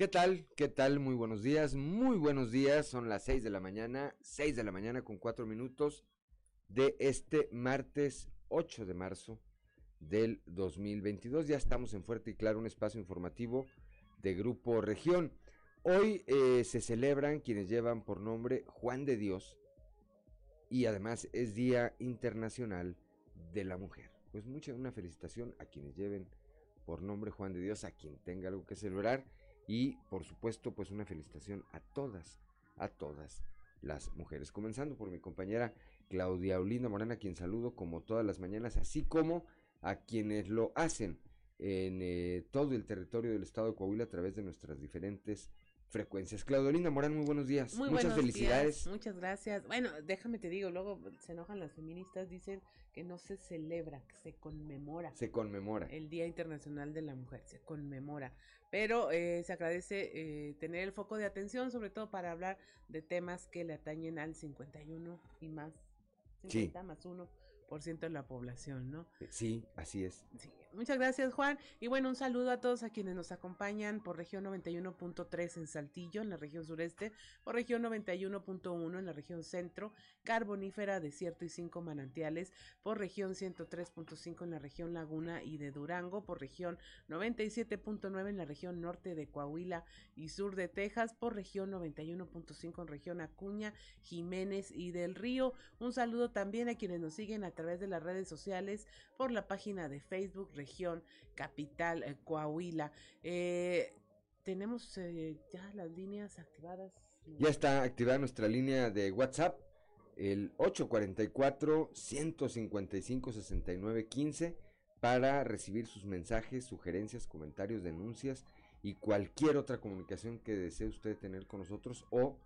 ¿Qué tal? ¿Qué tal? Muy buenos días, muy buenos días. Son las 6 de la mañana, 6 de la mañana con 4 minutos de este martes 8 de marzo del 2022. Ya estamos en Fuerte y Claro, un espacio informativo de Grupo Región. Hoy eh, se celebran quienes llevan por nombre Juan de Dios y además es Día Internacional de la Mujer. Pues mucha una felicitación a quienes lleven por nombre Juan de Dios, a quien tenga algo que celebrar y por supuesto pues una felicitación a todas, a todas las mujeres. Comenzando por mi compañera Claudia Olinda Morana, quien saludo como todas las mañanas, así como a quienes lo hacen en eh, todo el territorio del estado de Coahuila a través de nuestras diferentes frecuencias. Claudolina Morán, muy buenos días. Muchas felicidades. muchas gracias. Bueno, déjame te digo, luego se enojan las feministas, dicen que no se celebra, que se conmemora. Se conmemora. El Día Internacional de la Mujer, se conmemora. Pero eh, se agradece eh, tener el foco de atención, sobre todo para hablar de temas que le atañen al 51 y más. 50 más 1 ciento de la población, ¿no? Sí, así es. Sí. Muchas gracias, Juan. Y bueno, un saludo a todos a quienes nos acompañan por región 91.3 en Saltillo, en la región sureste, por región 91.1 en la región centro, carbonífera, desierto y cinco manantiales, por región 103.5 en la región Laguna y de Durango, por región 97.9 en la región norte de Coahuila y sur de Texas, por región 91.5 en región Acuña, Jiménez y del Río. Un saludo también a quienes nos siguen a través de las redes sociales, por la página de Facebook Región Capital eh, Coahuila. Eh, tenemos eh, ya las líneas activadas. Ya está activada nuestra línea de WhatsApp, el 844-155-6915, para recibir sus mensajes, sugerencias, comentarios, denuncias y cualquier otra comunicación que desee usted tener con nosotros o,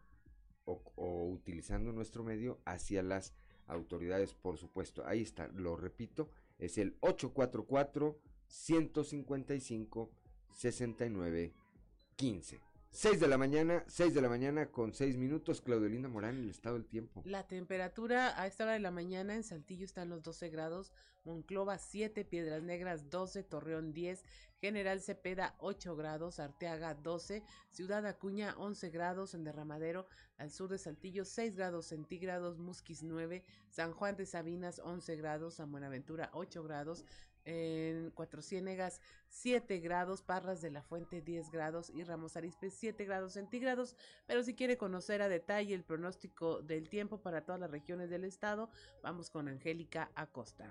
o utilizando nuestro medio hacia las autoridades, por supuesto. Ahí está, lo repito, es el 844 155 69 15. 6 de la mañana, 6 de la mañana con 6 minutos, Claudelina Morán, el estado del tiempo. La temperatura a esta hora de la mañana en Saltillo está en los 12 grados, Monclova 7, Piedras Negras 12, Torreón 10, General Cepeda 8 grados, Arteaga 12, Ciudad Acuña 11 grados, en Derramadero al sur de Saltillo 6 grados centígrados, Musquis 9, San Juan de Sabinas 11 grados, San Buenaventura 8 grados, en Cuatro Ciénegas 7 grados, Parras de la Fuente 10 grados y Ramos Arizpe 7 grados centígrados. Pero si quiere conocer a detalle el pronóstico del tiempo para todas las regiones del estado, vamos con Angélica Acosta.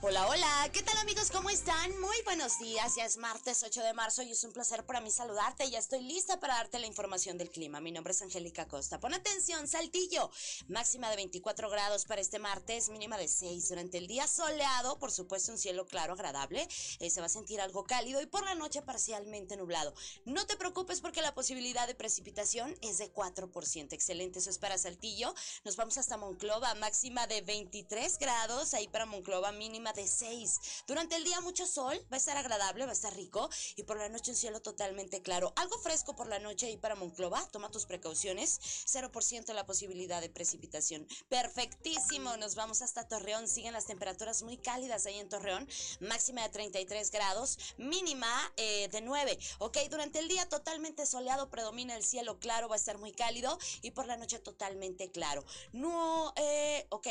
Hola, hola, ¿qué tal amigos? ¿Cómo están? Muy buenos días, ya es martes 8 de marzo y es un placer para mí saludarte. Ya estoy lista para darte la información del clima. Mi nombre es Angélica Costa. Pon atención, Saltillo. Máxima de 24 grados para este martes, mínima de 6. Durante el día soleado, por supuesto un cielo claro, agradable. Eh, se va a sentir algo cálido y por la noche parcialmente nublado. No te preocupes porque la posibilidad de precipitación es de 4%. Excelente, eso es para Saltillo. Nos vamos hasta Monclova, máxima de 23 grados. Ahí para Monclova, mínima de 6. Durante el día mucho sol, va a estar agradable, va a estar rico y por la noche un cielo totalmente claro. Algo fresco por la noche y para Monclova, toma tus precauciones. 0% la posibilidad de precipitación. Perfectísimo, nos vamos hasta Torreón. Siguen las temperaturas muy cálidas ahí en Torreón. Máxima de 33 grados, mínima eh, de 9. Ok, durante el día totalmente soleado, predomina el cielo claro, va a estar muy cálido y por la noche totalmente claro. No, eh, ok,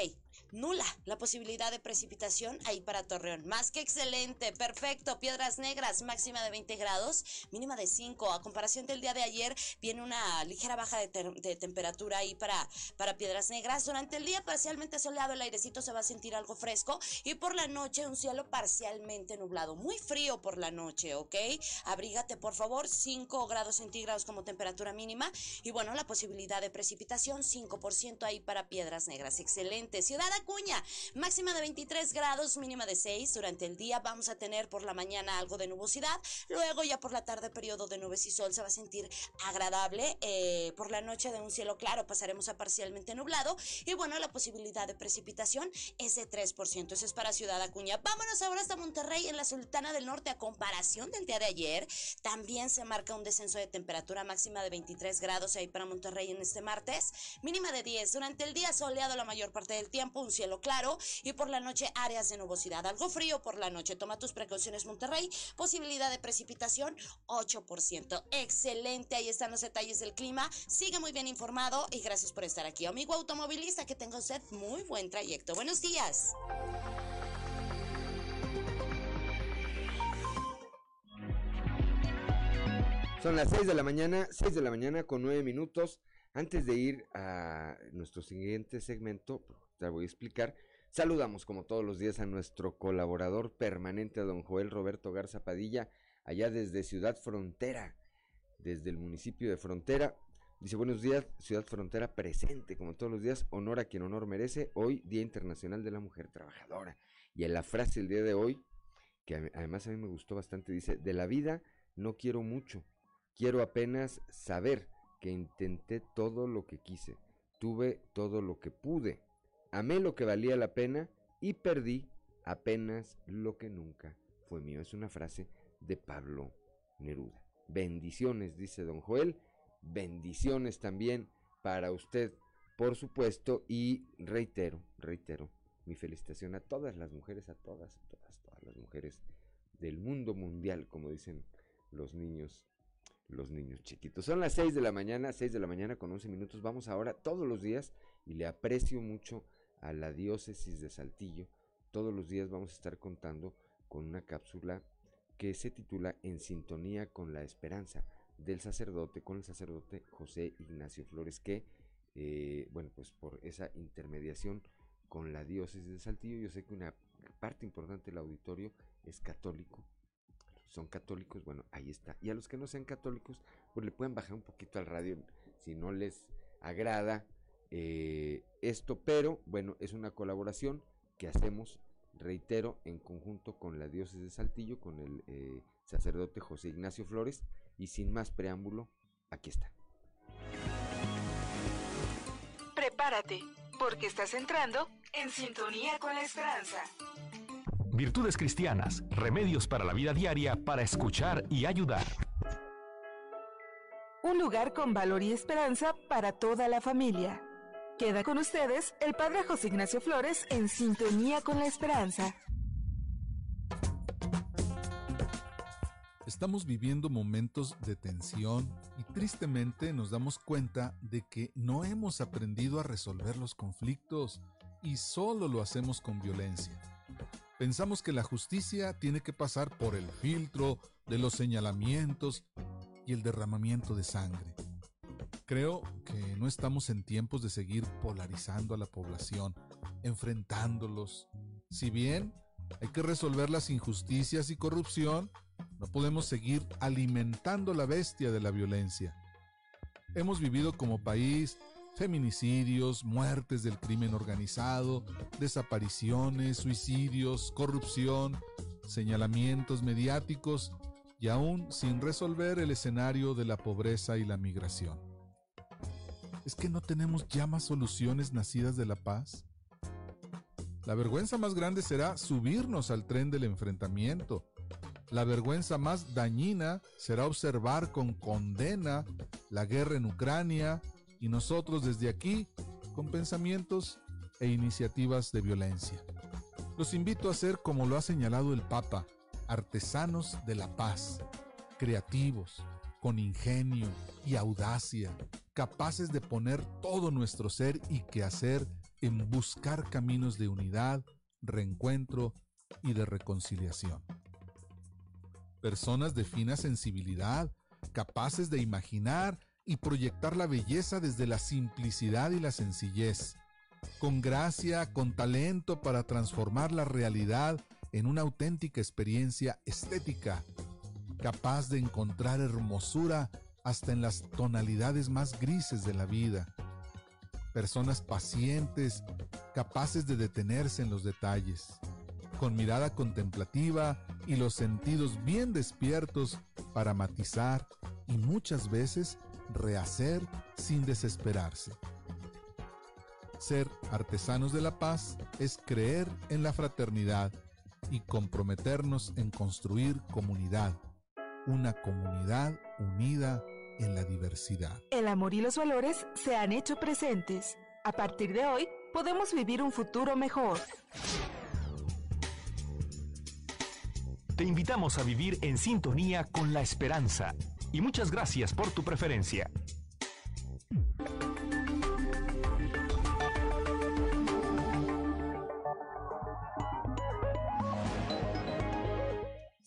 nula la posibilidad de precipitación ahí para Torreón. Más que excelente, perfecto. Piedras Negras, máxima de 20 grados, mínima de 5. A comparación del día de ayer, viene una ligera baja de, temperatura ahí para, para Piedras Negras. Durante el día parcialmente soleado, el airecito se va a sentir algo fresco y por la noche un cielo parcialmente nublado. Muy frío por la noche, ¿ok? Abrígate, por favor, 5 grados centígrados como temperatura mínima y bueno, la posibilidad de precipitación 5% ahí para Piedras Negras. Excelente. Ciudad Ciudad Acuña, máxima de 23 grados, mínima de 6. Durante el día vamos a tener por la mañana algo de nubosidad, luego ya por la tarde periodo de nubes y sol se va a sentir agradable. Eh, por la noche de un cielo claro pasaremos a parcialmente nublado y bueno, la posibilidad de precipitación es de 3%. Eso es para Ciudad Acuña. Vámonos ahora hasta Monterrey en la Sultana del Norte a comparación del día de ayer. También se marca un descenso de temperatura máxima de 23 grados ahí para Monterrey en este martes, mínima de 10. Durante el día soleado la mayor parte del tiempo, un cielo claro y por la noche áreas de nubosidad. Algo frío por la noche. Toma tus precauciones Monterrey. Posibilidad de precipitación 8%. Excelente, ahí están los detalles del clima. Sigue muy bien informado y gracias por estar aquí. Amigo automovilista, que tenga usted muy buen trayecto. Buenos días. Son las 6 de la mañana, 6 de la mañana con 9 minutos. Antes de ir a nuestro siguiente segmento, te voy a explicar. Saludamos como todos los días a nuestro colaborador permanente, don Joel Roberto Garza Padilla, allá desde Ciudad Frontera, desde el municipio de Frontera. Dice, buenos días, Ciudad Frontera presente, como todos los días, honor a quien honor merece, hoy Día Internacional de la Mujer Trabajadora. Y en la frase del día de hoy, que además a mí me gustó bastante, dice, de la vida no quiero mucho, quiero apenas saber que intenté todo lo que quise, tuve todo lo que pude, amé lo que valía la pena y perdí apenas lo que nunca fue mío. Es una frase de Pablo Neruda. Bendiciones, dice don Joel, bendiciones también para usted, por supuesto, y reitero, reitero, mi felicitación a todas las mujeres, a todas, todas, todas las mujeres del mundo mundial, como dicen los niños los niños chiquitos. Son las 6 de la mañana, 6 de la mañana con 11 minutos. Vamos ahora todos los días y le aprecio mucho a la diócesis de Saltillo. Todos los días vamos a estar contando con una cápsula que se titula En sintonía con la esperanza del sacerdote, con el sacerdote José Ignacio Flores, que, eh, bueno, pues por esa intermediación con la diócesis de Saltillo, yo sé que una parte importante del auditorio es católico, son católicos, bueno, ahí está. Y a los que no sean católicos, pues le pueden bajar un poquito al radio si no les agrada eh, esto, pero bueno, es una colaboración que hacemos, reitero, en conjunto con la diócesis de Saltillo, con el eh, sacerdote José Ignacio Flores, y sin más preámbulo, aquí está. Prepárate, porque estás entrando en sintonía con la esperanza. Virtudes Cristianas, remedios para la vida diaria para escuchar y ayudar. Un lugar con valor y esperanza para toda la familia. Queda con ustedes el Padre José Ignacio Flores en sintonía con la esperanza. Estamos viviendo momentos de tensión y tristemente nos damos cuenta de que no hemos aprendido a resolver los conflictos y solo lo hacemos con violencia. Pensamos que la justicia tiene que pasar por el filtro de los señalamientos y el derramamiento de sangre. Creo que no estamos en tiempos de seguir polarizando a la población, enfrentándolos. Si bien hay que resolver las injusticias y corrupción, no podemos seguir alimentando la bestia de la violencia. Hemos vivido como país feminicidios, muertes del crimen organizado, desapariciones, suicidios, corrupción, señalamientos mediáticos y aún sin resolver el escenario de la pobreza y la migración. ¿Es que no tenemos ya más soluciones nacidas de la paz? La vergüenza más grande será subirnos al tren del enfrentamiento. La vergüenza más dañina será observar con condena la guerra en Ucrania, y nosotros desde aquí con pensamientos e iniciativas de violencia. Los invito a ser, como lo ha señalado el Papa, artesanos de la paz, creativos, con ingenio y audacia, capaces de poner todo nuestro ser y quehacer en buscar caminos de unidad, reencuentro y de reconciliación. Personas de fina sensibilidad, capaces de imaginar y proyectar la belleza desde la simplicidad y la sencillez, con gracia, con talento para transformar la realidad en una auténtica experiencia estética, capaz de encontrar hermosura hasta en las tonalidades más grises de la vida. personas pacientes, capaces de detenerse en los detalles, con mirada contemplativa y los sentidos bien despiertos para matizar y muchas veces rehacer sin desesperarse. Ser artesanos de la paz es creer en la fraternidad y comprometernos en construir comunidad, una comunidad unida en la diversidad. El amor y los valores se han hecho presentes. A partir de hoy, podemos vivir un futuro mejor. Te invitamos a vivir en sintonía con la esperanza y muchas gracias por tu preferencia.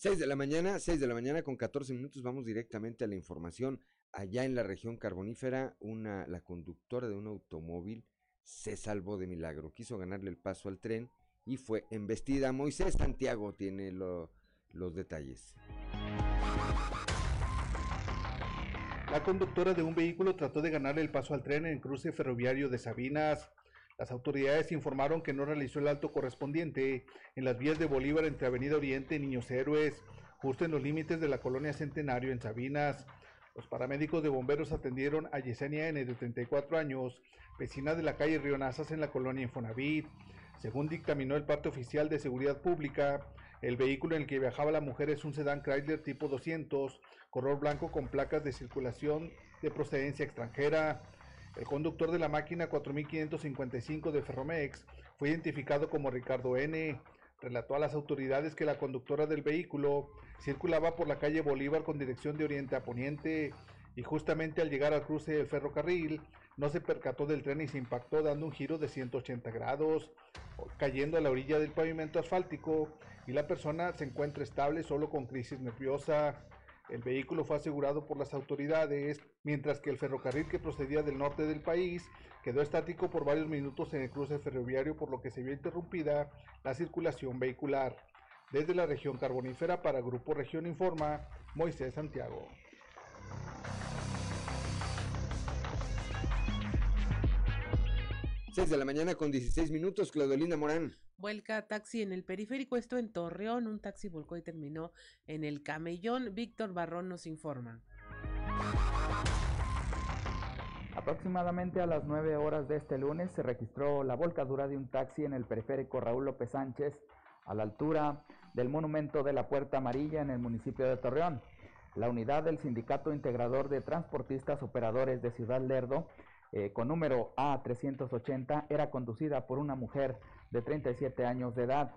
6 de la mañana, 6 de la mañana con 14 minutos, vamos directamente a la información. Allá en la región carbonífera, una, la conductora de un automóvil se salvó de milagro. Quiso ganarle el paso al tren y fue embestida. Moisés Santiago tiene los detalles. La conductora de un vehículo trató de ganarle el paso al tren en el cruce ferroviario de Sabinas. Las autoridades informaron que no realizó el alto correspondiente en las vías de Bolívar entre Avenida Oriente y Niños Héroes, justo en los límites de la colonia Centenario en Sabinas. Los paramédicos de bomberos atendieron a Yesenia N. de 34 años, vecina de la calle Rionazas en la colonia Infonavit. Según dictaminó el parte oficial de seguridad pública, el vehículo en el que viajaba la mujer es un sedán Chrysler tipo 200, color blanco con placas de circulación de procedencia extranjera. El conductor de la máquina 4555 de Ferromex fue identificado como Ricardo N. Relató a las autoridades que la conductora del vehículo circulaba por la calle Bolívar con dirección de oriente a poniente y justamente al llegar al cruce del ferrocarril no se percató del tren y se impactó dando un giro de 180 grados, cayendo a la orilla del pavimento asfáltico y la persona se encuentra estable solo con crisis nerviosa. El vehículo fue asegurado por las autoridades, mientras que el ferrocarril que procedía del norte del país quedó estático por varios minutos en el cruce ferroviario, por lo que se vio interrumpida la circulación vehicular. Desde la región carbonífera para Grupo Región Informa, Moisés Santiago. 6 de la mañana con 16 minutos, Claudelina Morán. Vuelca taxi en el periférico, esto en Torreón, un taxi volcó y terminó en el camellón. Víctor Barrón nos informa. Aproximadamente a las 9 horas de este lunes se registró la volcadura de un taxi en el periférico Raúl López Sánchez, a la altura del monumento de la Puerta Amarilla en el municipio de Torreón. La unidad del Sindicato Integrador de Transportistas Operadores de Ciudad Lerdo, eh, con número A380, era conducida por una mujer de 37 años de edad.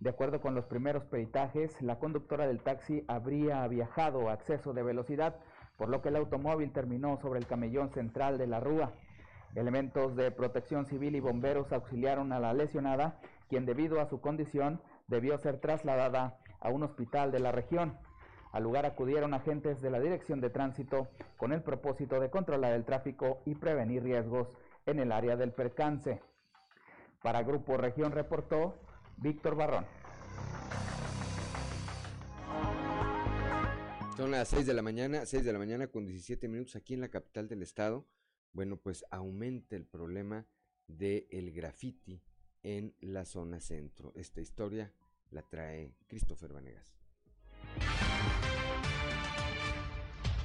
De acuerdo con los primeros peritajes, la conductora del taxi habría viajado a exceso de velocidad, por lo que el automóvil terminó sobre el camellón central de la rúa. Elementos de protección civil y bomberos auxiliaron a la lesionada, quien debido a su condición debió ser trasladada a un hospital de la región. Al lugar acudieron agentes de la Dirección de Tránsito con el propósito de controlar el tráfico y prevenir riesgos en el área del percance. Para Grupo Región reportó Víctor Barrón. Son las 6 de la mañana, 6 de la mañana con 17 minutos aquí en la capital del estado. Bueno, pues aumenta el problema del el graffiti en la zona centro. Esta historia la trae Christopher Vanegas.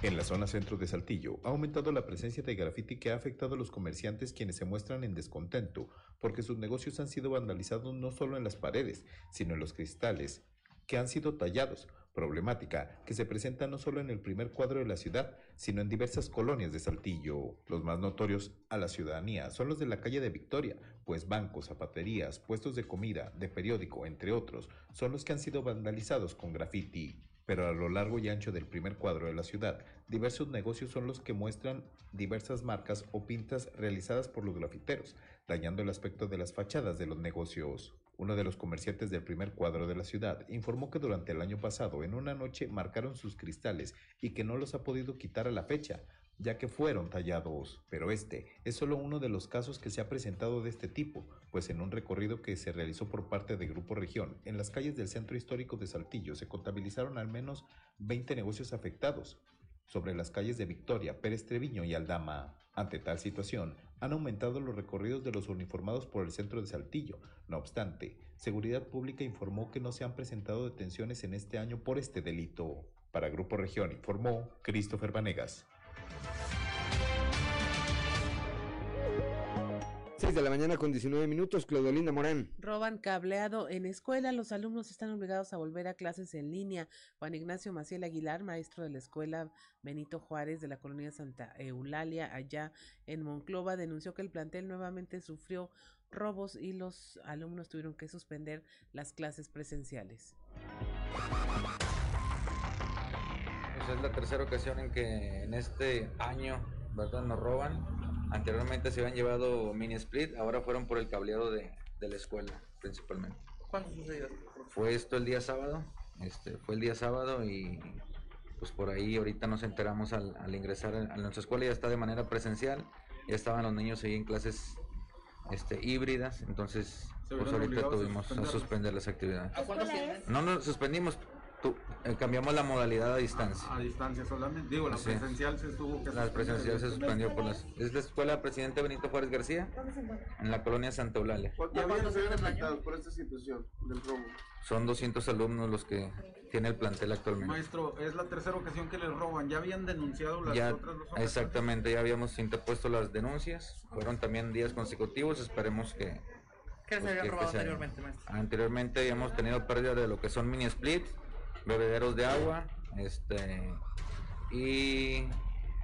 En la zona centro de Saltillo ha aumentado la presencia de grafiti que ha afectado a los comerciantes quienes se muestran en descontento porque sus negocios han sido vandalizados no solo en las paredes, sino en los cristales que han sido tallados, problemática que se presenta no solo en el primer cuadro de la ciudad, sino en diversas colonias de Saltillo. Los más notorios a la ciudadanía son los de la calle de Victoria, pues bancos, zapaterías, puestos de comida, de periódico, entre otros, son los que han sido vandalizados con grafiti pero a lo largo y ancho del primer cuadro de la ciudad, diversos negocios son los que muestran diversas marcas o pintas realizadas por los grafiteros, dañando el aspecto de las fachadas de los negocios. Uno de los comerciantes del primer cuadro de la ciudad informó que durante el año pasado en una noche marcaron sus cristales y que no los ha podido quitar a la fecha, ya que fueron tallados. Pero este es solo uno de los casos que se ha presentado de este tipo, pues en un recorrido que se realizó por parte de Grupo Región, en las calles del centro histórico de Saltillo se contabilizaron al menos 20 negocios afectados, sobre las calles de Victoria, Pérez Treviño y Aldama. Ante tal situación, han aumentado los recorridos de los uniformados por el centro de Saltillo. No obstante, Seguridad Pública informó que no se han presentado detenciones en este año por este delito. Para Grupo Región informó Christopher Vanegas. 6 de la mañana con 19 minutos, Claudolinda Morán. Roban cableado en escuela. Los alumnos están obligados a volver a clases en línea. Juan Ignacio Maciel Aguilar, maestro de la escuela Benito Juárez de la colonia Santa Eulalia, allá en Monclova, denunció que el plantel nuevamente sufrió robos y los alumnos tuvieron que suspender las clases presenciales. Es la tercera ocasión en que en este año, ¿verdad? Nos roban Anteriormente se habían llevado mini split, ahora fueron por el cableado de, la escuela principalmente. ¿Cuándo sucedió? Fue esto el día sábado, este, fue el día sábado y pues por ahí ahorita nos enteramos al, ingresar a, nuestra escuela, ya está de manera presencial, ya estaban los niños ahí en clases este, híbridas, entonces pues ahorita tuvimos a suspender las actividades. ¿A cuándo No, no, suspendimos, eh, cambiamos la modalidad a distancia. A, distancia solamente. Digo, la presencial se tuvo que La presencial se suspendió por las. Es la escuela Presidente Benito Juárez García. En la colonia Santa Eulalia. ¿Ya cuántos se afectados por esta situación del robo? Son 200 alumnos los que tiene el plantel actualmente. Maestro, es la tercera ocasión que les roban. ¿Ya habían denunciado las otras dos ocasiones? Exactamente, ya habíamos interpuesto las denuncias. Fueron también días consecutivos. Esperemos que. ¿Qué se había robado anteriormente, maestro? Anteriormente habíamos tenido pérdida de lo que son mini split bebederos de agua, este y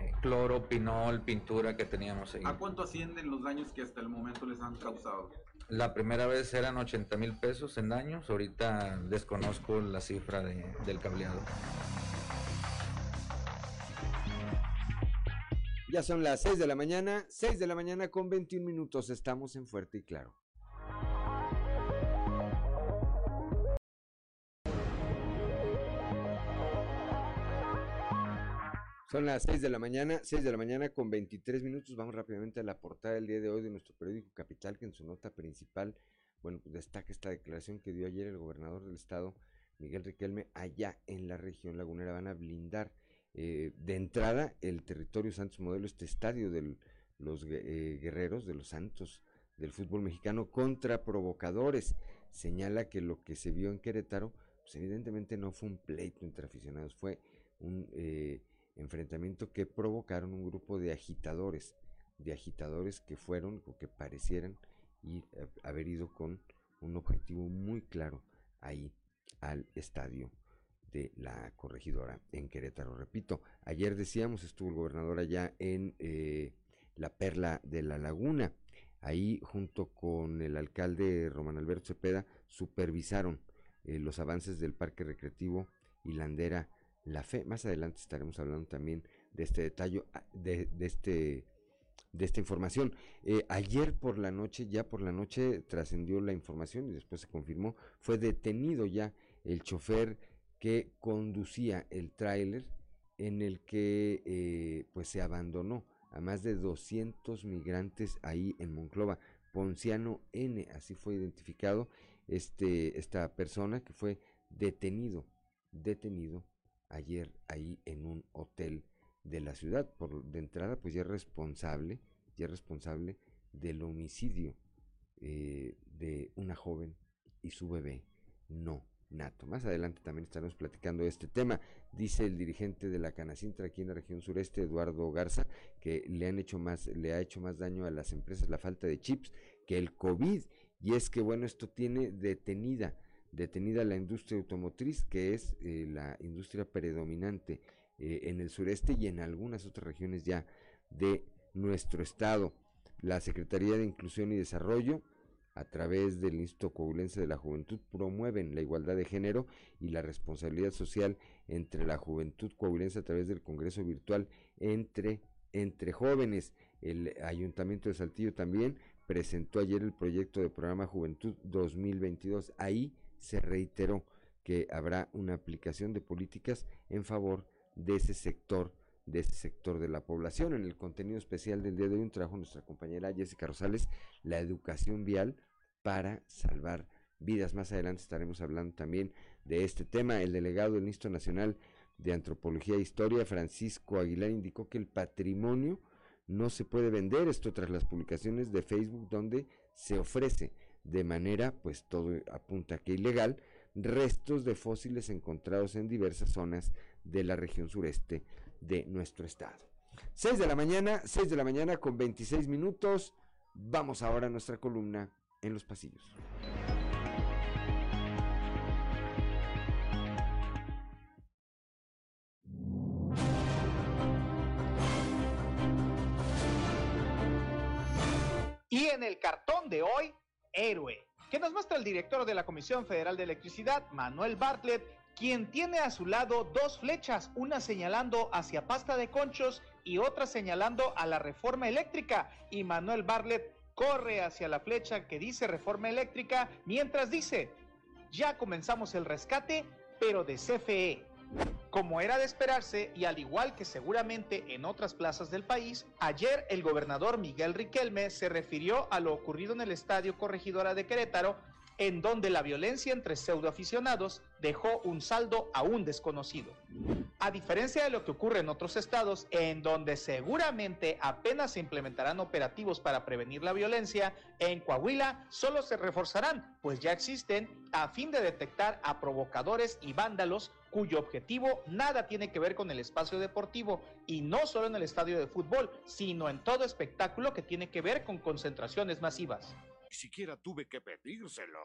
eh, cloro, pinol, pintura que teníamos ahí. ¿A cuánto ascienden los daños que hasta el momento les han causado? La primera vez eran 80 mil pesos en daños, ahorita desconozco la cifra de, del cableado. Ya son las 6 de la mañana, 6 de la mañana con 21 minutos, estamos en Fuerte y Claro. Son las 6 de la mañana, 6 de la mañana con 23 minutos. Vamos rápidamente a la portada del día de hoy de nuestro periódico Capital, que en su nota principal, bueno, pues destaca esta declaración que dio ayer el gobernador del estado, Miguel Riquelme, allá en la región lagunera. Van a blindar eh, de entrada el territorio Santos Modelo, este estadio de los eh, guerreros, de los santos del fútbol mexicano, contra provocadores. Señala que lo que se vio en Querétaro, pues evidentemente no fue un pleito entre aficionados, fue un... Eh, enfrentamiento que provocaron un grupo de agitadores, de agitadores que fueron o que parecieran eh, haber ido con un objetivo muy claro ahí al estadio de la corregidora en Querétaro. Repito, ayer decíamos, estuvo el gobernador allá en eh, la Perla de la Laguna. Ahí, junto con el alcalde Román Alberto Cepeda, supervisaron eh, los avances del Parque Recreativo y Landera la fe. Más adelante estaremos hablando también de este detalle, ah, de, este de esta información. Eh, ayer por la noche, ya por la noche trascendió la información y después se confirmó, fue detenido ya el chofer que conducía el tráiler en el que eh, pues se abandonó a más de 200 migrantes ahí en Monclova. Ponciano N, así fue identificado este, esta persona que fue detenido, detenido ayer ahí en un hotel de la ciudad. Por de entrada, pues ya es responsable, ya es responsable del homicidio eh, de una joven y su bebé no nato. Más adelante también estaremos platicando de este tema. Dice el dirigente de la Canacintra aquí en la región sureste, Eduardo Garza, que le han hecho más, le ha hecho más daño a las empresas la falta de chips que el COVID. Y es que bueno, esto tiene detenida detenida la industria automotriz, que es eh, la industria predominante eh, en el sureste y en algunas otras regiones ya de nuestro estado. La Secretaría de Inclusión y Desarrollo, a través del Instituto Coahuilense de la Juventud, promueven la igualdad de género y la responsabilidad social entre la juventud coahuilense a través del Congreso Virtual entre, entre jóvenes. El Ayuntamiento de Saltillo también presentó ayer el proyecto de programa Juventud 2022. Ahí se reiteró que habrá una aplicación de políticas en favor de ese sector de ese sector de la población. En el contenido especial del día de hoy trajo nuestra compañera Jessica Rosales la educación vial para salvar vidas. Más adelante estaremos hablando también de este tema. El delegado del Instituto Nacional de Antropología e Historia, Francisco Aguilar, indicó que el patrimonio no se puede vender. Esto tras las publicaciones de Facebook donde se ofrece de manera, pues todo apunta que ilegal, restos de fósiles encontrados en diversas zonas de la región sureste de nuestro estado. 6 de la mañana, 6 de la mañana con 26 minutos. Vamos ahora a nuestra columna en los pasillos. Y en el cartón de hoy, héroe, que nos muestra el director de la Comisión Federal de Electricidad, Manuel Bartlett, quien tiene a su lado dos flechas, una señalando hacia pasta de conchos y otra señalando a la reforma eléctrica. Y Manuel Bartlett corre hacia la flecha que dice reforma eléctrica, mientras dice, ya comenzamos el rescate, pero de CFE. Como era de esperarse, y al igual que seguramente en otras plazas del país, ayer el gobernador Miguel Riquelme se refirió a lo ocurrido en el Estadio Corregidora de Querétaro, en donde la violencia entre pseudoaficionados dejó un saldo aún desconocido. A diferencia de lo que ocurre en otros estados, en donde seguramente apenas se implementarán operativos para prevenir la violencia, en Coahuila solo se reforzarán, pues ya existen, a fin de detectar a provocadores y vándalos cuyo objetivo nada tiene que ver con el espacio deportivo y no solo en el estadio de fútbol, sino en todo espectáculo que tiene que ver con concentraciones masivas. Siquiera tuve que pedírselo.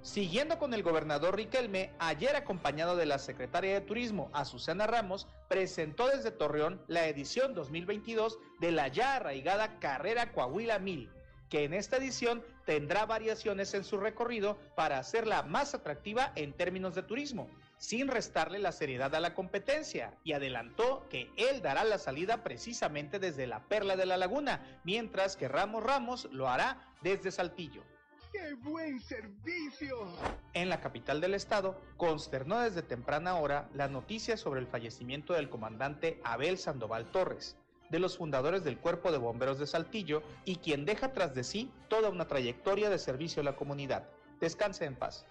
Siguiendo con el gobernador Riquelme, ayer acompañado de la secretaria de Turismo, Azucena Ramos, presentó desde Torreón la edición 2022 de la ya arraigada Carrera Coahuila 1000, que en esta edición tendrá variaciones en su recorrido para hacerla más atractiva en términos de turismo sin restarle la seriedad a la competencia, y adelantó que él dará la salida precisamente desde la Perla de la Laguna, mientras que Ramos Ramos lo hará desde Saltillo. ¡Qué buen servicio! En la capital del estado, consternó desde temprana hora la noticia sobre el fallecimiento del comandante Abel Sandoval Torres, de los fundadores del Cuerpo de Bomberos de Saltillo y quien deja tras de sí toda una trayectoria de servicio a la comunidad. Descanse en paz.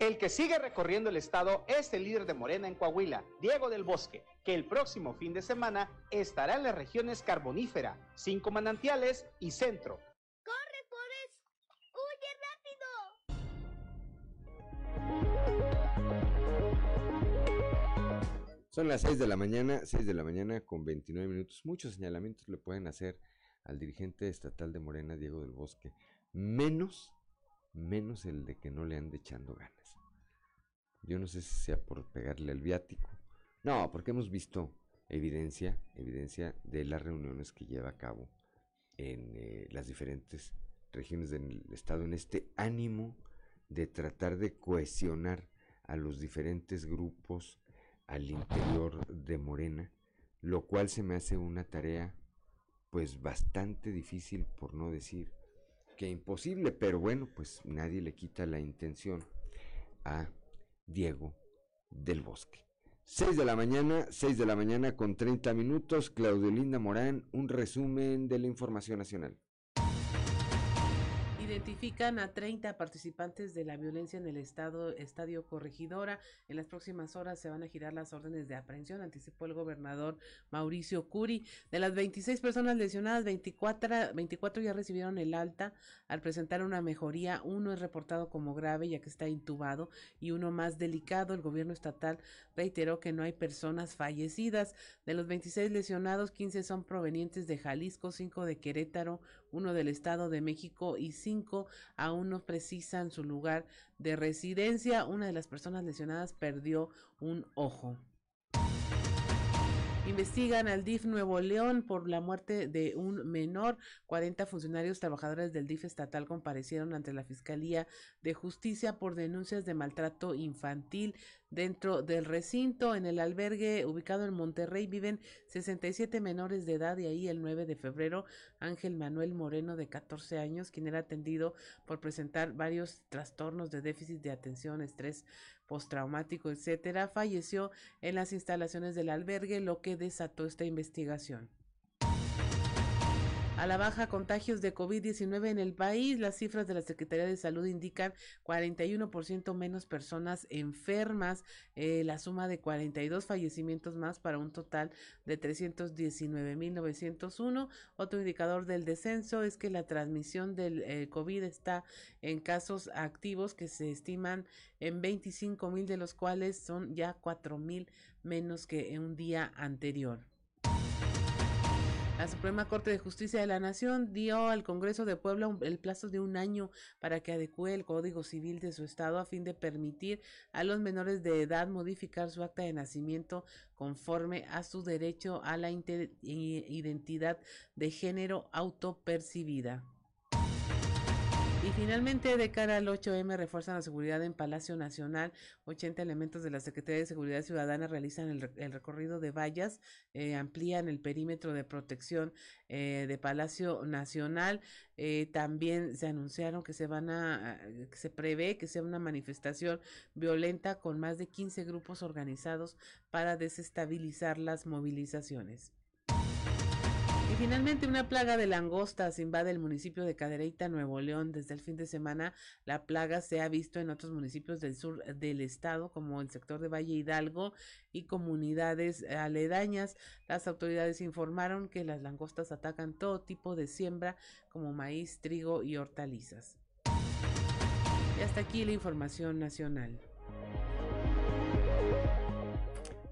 El que sigue recorriendo el estado es el líder de Morena en Coahuila, Diego del Bosque, que el próximo fin de semana estará en las regiones carbonífera, cinco manantiales y centro. ¡Corre, Forrest! ¡Huye rápido! Son las 6 de la mañana, 6 de la mañana con 29 minutos. Muchos señalamientos le pueden hacer al dirigente estatal de Morena, Diego del Bosque, menos menos el de que no le ande echando ganas. Yo no sé si sea por pegarle al viático. No, porque hemos visto evidencia, evidencia de las reuniones que lleva a cabo en eh, las diferentes regiones del estado en este ánimo de tratar de cohesionar a los diferentes grupos al interior de Morena, lo cual se me hace una tarea pues bastante difícil por no decir que imposible, pero bueno, pues nadie le quita la intención a Diego del Bosque. 6 de la mañana, 6 de la mañana con 30 minutos, Claudio Linda Morán, un resumen de la información nacional. Identifican a 30 participantes de la violencia en el estado, estadio Corregidora. En las próximas horas se van a girar las órdenes de aprehensión, anticipó el gobernador Mauricio Curi. De las 26 personas lesionadas, 24, 24 ya recibieron el alta al presentar una mejoría. Uno es reportado como grave ya que está intubado y uno más delicado. El gobierno estatal reiteró que no hay personas fallecidas. De los 26 lesionados, 15 son provenientes de Jalisco, 5 de Querétaro, uno del Estado de México y cinco aún no precisan su lugar de residencia. Una de las personas lesionadas perdió un ojo. Investigan al DIF Nuevo León por la muerte de un menor. 40 funcionarios trabajadores del DIF estatal comparecieron ante la Fiscalía de Justicia por denuncias de maltrato infantil dentro del recinto. En el albergue ubicado en Monterrey viven 67 menores de edad y ahí el 9 de febrero Ángel Manuel Moreno de 14 años, quien era atendido por presentar varios trastornos de déficit de atención, estrés postraumático, etcétera, falleció en las instalaciones del albergue, lo que desató esta investigación. A la baja contagios de COVID-19 en el país, las cifras de la Secretaría de Salud indican 41% menos personas enfermas, eh, la suma de 42 fallecimientos más para un total de 319.901. Otro indicador del descenso es que la transmisión del eh, COVID está en casos activos que se estiman en 25.000 de los cuales son ya 4.000 menos que en un día anterior. La Suprema Corte de Justicia de la Nación dio al Congreso de Puebla el plazo de un año para que adecue el Código Civil de su estado a fin de permitir a los menores de edad modificar su acta de nacimiento conforme a su derecho a la identidad de género autopercibida. Y finalmente, de cara al 8M, refuerzan la seguridad en Palacio Nacional. 80 elementos de la Secretaría de Seguridad Ciudadana realizan el, recorrido de vallas, eh, amplían el perímetro de protección eh, de Palacio Nacional. Eh, también se anunciaron que se van a, que se prevé que sea una manifestación violenta con más de 15 grupos organizados para desestabilizar las movilizaciones. Finalmente, una plaga de langostas invade el municipio de Cadereyta, Nuevo León. Desde el fin de semana, la plaga se ha visto en otros municipios del sur del estado, como el sector de Valle Hidalgo y comunidades aledañas. Las autoridades informaron que las langostas atacan todo tipo de siembra, como maíz, trigo y hortalizas. Y hasta aquí la información nacional.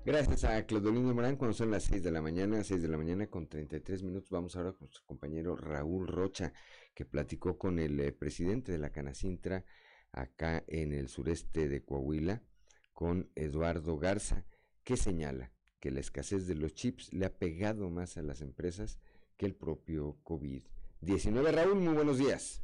Gracias a Claudelino Morán, cuando son las 6 de la mañana, 6 de la mañana con 33 minutos, vamos ahora con nuestro compañero Raúl Rocha, que platicó con el eh, presidente de la Canacintra acá en el sureste de Coahuila, con Eduardo Garza, que señala que la escasez de los chips le ha pegado más a las empresas que el propio COVID-19. Raúl, muy buenos días.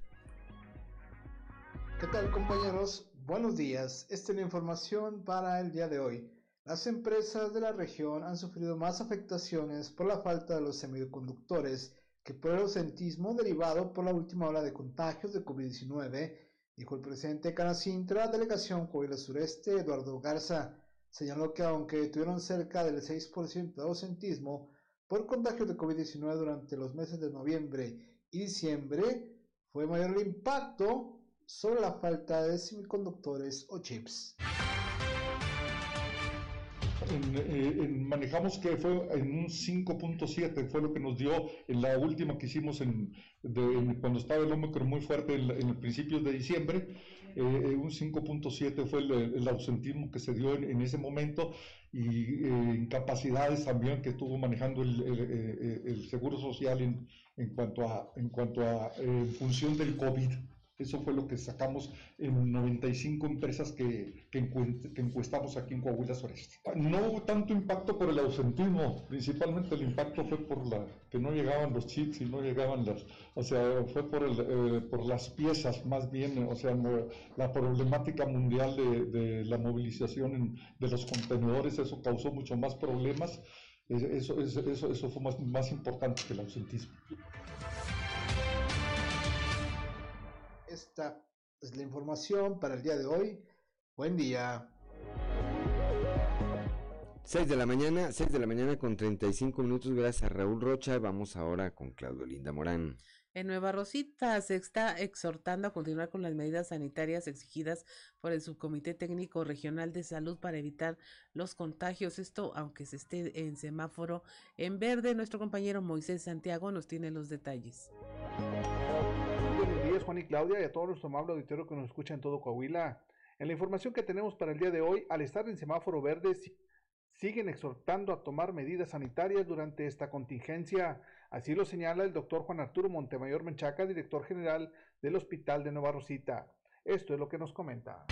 ¿Qué tal compañeros? Buenos días. Esta es la información para el día de hoy. Las empresas de la región han sufrido más afectaciones por la falta de los semiconductores que por el ausentismo derivado por la última ola de contagios de COVID-19, dijo el presidente de Canacintra, delegación Coahuila Sureste, Eduardo Garza. Señaló que aunque tuvieron cerca del 6% de ausentismo por contagios de COVID-19 durante los meses de noviembre y diciembre, fue mayor el impacto sobre la falta de semiconductores o chips. Eh, manejamos que fue en un 5.7, fue lo que nos dio en la última que hicimos en, cuando estaba el Omicron muy fuerte en, el principio de diciembre. Eh, un 5.7 fue el, ausentismo que se dio en, ese momento y eh, incapacidades también que estuvo manejando el, Seguro Social en, en cuanto a, en cuanto a función del COVID. Eso fue lo que sacamos en 95 empresas que, que, encuestamos aquí en Coahuila Sureste. No hubo tanto impacto por el ausentismo, principalmente el impacto fue por la que no llegaban los chips y no llegaban las, o sea, fue por, el, eh, por las piezas más bien, o sea, la problemática mundial de, de la movilización de los contenedores, eso causó mucho más problemas, eso, eso, eso fue más, más importante que el ausentismo. Esta es la información para el día de hoy. Buen día. 6 de la mañana, 6 de la mañana con 35 minutos. Gracias a Raúl Rocha. Vamos ahora con Claudio Linda Morán. En Nueva Rosita se está exhortando a continuar con las medidas sanitarias exigidas por el Subcomité Técnico Regional de Salud para evitar los contagios. Esto, aunque se esté en semáforo en verde, nuestro compañero Moisés Santiago nos tiene los detalles Juan y Claudia, y a todo nuestro amable auditorio que nos escucha en todo Coahuila. En la información que tenemos para el día de hoy, al estar en semáforo verde, siguen exhortando a tomar medidas sanitarias durante esta contingencia. Así lo señala el doctor Juan Arturo Montemayor Menchaca, director general del Hospital de Nueva Rosita. Esto es lo que nos comenta.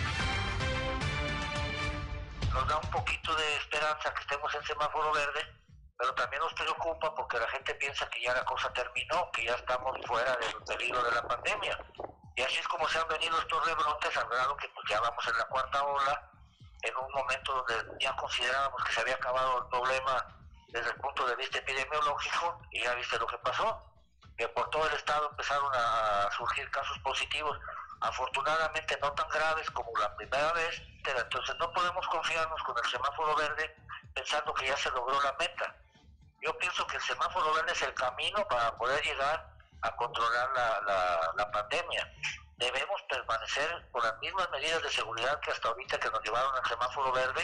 Nos da un poquito de esperanza que estemos en semáforo verde pero también nos preocupa porque la gente piensa que ya la cosa terminó, que ya estamos fuera del peligro de la pandemia. Y así es como se han venido estos rebrotes, al grado que pues, ya vamos en la cuarta ola, en un momento donde ya considerábamos que se había acabado el problema desde el punto de vista epidemiológico, y ya viste lo que pasó, que por todo el estado empezaron a surgir casos positivos, afortunadamente no tan graves como la primera vez, pero entonces no podemos confiarnos con el semáforo verde pensando que ya se logró la meta yo pienso que el semáforo verde es el camino para poder llegar a controlar la, la, la pandemia. Debemos permanecer con las mismas medidas de seguridad que hasta ahorita que nos llevaron al semáforo verde.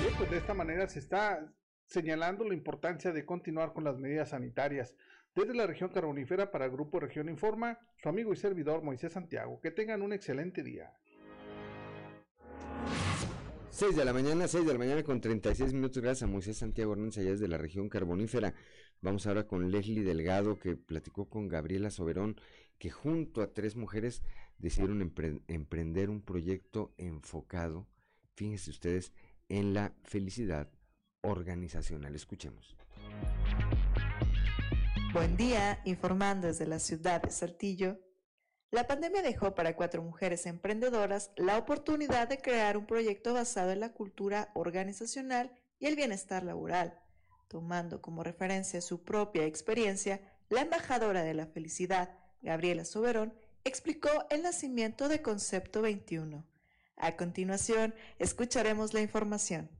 Bien, pues de esta manera se está señalando la importancia de continuar con las medidas sanitarias. Desde la región carbonífera para el Grupo Región Informa, su amigo y servidor Moisés Santiago. Que tengan un excelente día. 6 de la mañana, 6 de la mañana con 36 minutos. Gracias a Moisés Santiago Hernández, allá desde la región carbonífera. Vamos ahora con Leslie Delgado, que platicó con Gabriela Soberón, que junto a tres mujeres decidieron empre- emprender un proyecto enfocado, fíjense ustedes, en la felicidad organizacional. Escuchemos. Buen día, informando desde la ciudad de Saltillo. La pandemia dejó para cuatro mujeres emprendedoras la oportunidad de crear un proyecto basado en la cultura organizacional y el bienestar laboral. Tomando como referencia su propia experiencia, la embajadora de la felicidad, Gabriela Soberón, explicó el nacimiento de Concepto 21. A continuación, escucharemos la información.